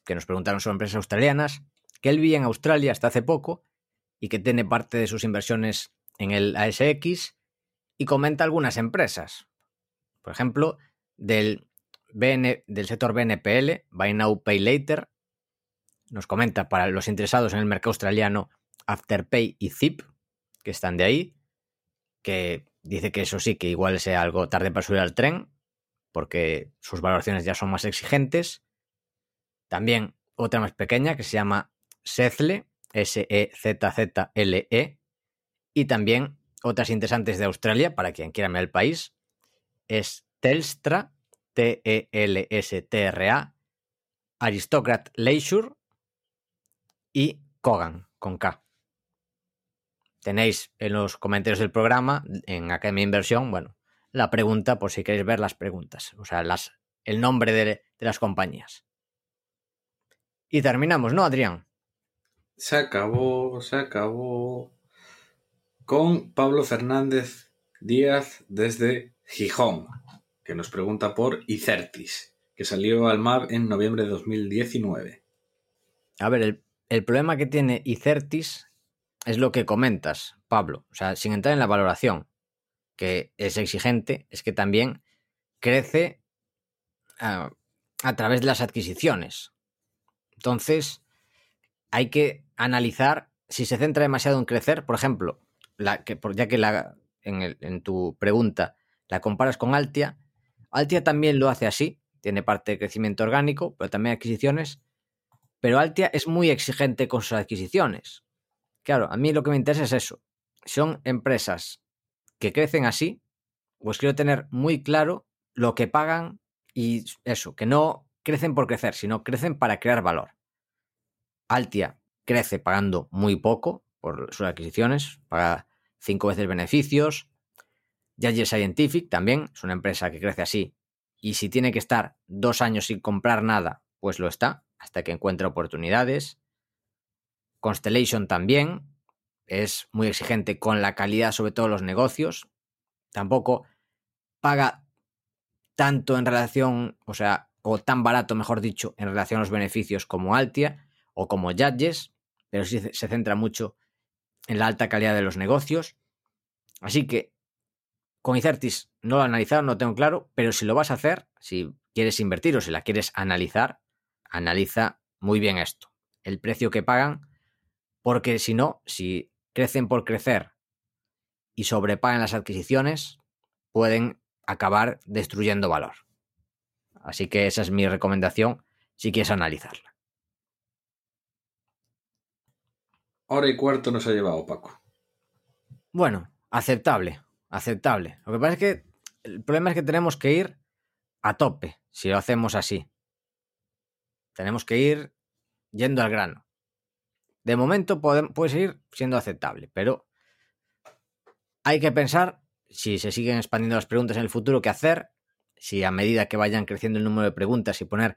Speaker 1: que nos preguntaron sobre empresas australianas, que él vivía en Australia hasta hace poco y que tiene parte de sus inversiones en el ASX y comenta algunas empresas. Por ejemplo, del, del sector BNPL, Buy Now, Pay Later, nos comenta para los interesados en el mercado australiano Afterpay y Zip, que están de ahí, que dice que eso sí, que igual sea algo tarde para subir al tren, porque sus valoraciones ya son más exigentes. También otra más pequeña que se llama Sezle, S-E-Z-Z-L-E, -E, y también otras interesantes de Australia, para quien quiera ver el país, es Telstra, T-E-L-S-T-R-A, Aristocrat Leisure y Kogan, con K. Tenéis en los comentarios del programa, en Academia Inversión, bueno, la pregunta por si queréis ver las preguntas, o sea, las, el nombre de, de las compañías. Y terminamos, ¿no, Adrián?
Speaker 2: Se acabó, se acabó. Con Pablo Fernández Díaz desde Gijón, que nos pregunta por Icertis, que salió al MAP en noviembre de 2019.
Speaker 1: A ver, el, problema que tiene Icertis es lo que comentas, Pablo. O sea, sin entrar en la valoración, que es exigente, es que también crece a, a través de las adquisiciones. Entonces, hay que analizar si se centra demasiado en crecer, por ejemplo, la, que, ya que la, en, en, tu pregunta la comparas con Altia, Altia también lo hace así, tiene parte de crecimiento orgánico, pero también adquisiciones, pero Altia es muy exigente con sus adquisiciones. Claro, a mí lo que me interesa es eso. Son empresas que crecen así, pues quiero tener muy claro lo que pagan y eso, que no crecen por crecer, sino crecen para crear valor. Altia crece pagando muy poco por sus adquisiciones, paga cinco veces beneficios. Yagi Scientific también es una empresa que crece así y si tiene que estar dos años sin comprar nada, pues lo está, hasta que encuentre oportunidades. Constellation también es muy exigente con la calidad, sobre todo los negocios. Tampoco paga tanto en relación, o sea, o tan barato, mejor dicho, en relación a los beneficios como Altia o como Judges, pero sí se centra mucho en la alta calidad de los negocios. Así que con Icertis no lo he analizado, no tengo claro, pero si lo vas a hacer, si quieres invertir o si la quieres analizar, analiza muy bien esto, el precio que pagan, porque si no, si crecen por crecer y sobrepagan las adquisiciones, pueden acabar destruyendo valor. Así que esa es mi recomendación si quieres analizarla.
Speaker 2: Hora y cuarto nos ha llevado Paco.
Speaker 1: Bueno, aceptable, aceptable. Lo que pasa es que el problema es que tenemos que ir a tope si lo hacemos así. Tenemos que ir yendo al grano. De momento puede, puede seguir siendo aceptable, pero hay que pensar si se siguen expandiendo las preguntas en el futuro, qué hacer, si a medida que vayan creciendo el número de preguntas y poner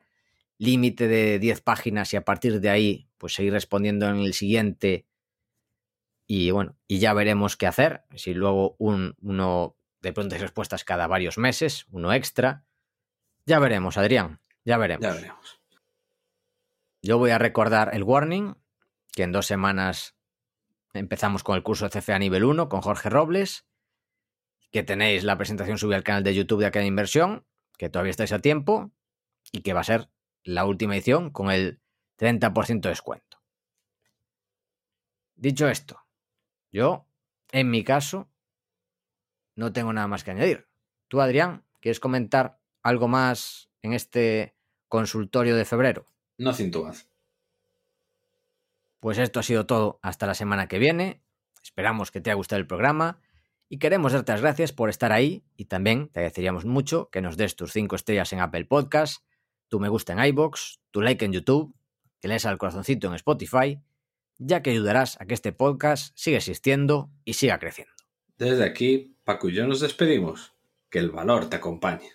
Speaker 1: límite de 10 páginas y a partir de ahí pues seguir respondiendo en el siguiente y bueno, y ya veremos qué hacer, si luego un, uno de preguntas y respuestas cada varios meses, uno extra, ya veremos, Adrián, ya veremos.
Speaker 2: Ya veremos.
Speaker 1: Yo voy a recordar el warning, que en dos semanas empezamos con el curso de CFA nivel 1 con Jorge Robles, que tenéis la presentación subida al canal de YouTube de Academia Inversión, que todavía estáis a tiempo, y que va a ser la última edición con el 30% de descuento. Dicho esto, yo, en mi caso, no tengo nada más que añadir. Tú, Adrián, ¿quieres comentar algo más en este consultorio de febrero?
Speaker 2: No cintuas.
Speaker 1: Pues esto ha sido todo hasta la semana que viene. Esperamos que te haya gustado el programa Y queremos darte las gracias por estar ahí y también te agradeceríamos mucho que nos des tus 5 estrellas en Apple Podcast, tu me gusta en iBox, tu like en YouTube, que lees al corazoncito en Spotify, ya que ayudarás a que este podcast siga existiendo y siga creciendo.
Speaker 2: Desde aquí, Paco y yo nos despedimos. Que el valor te acompañe.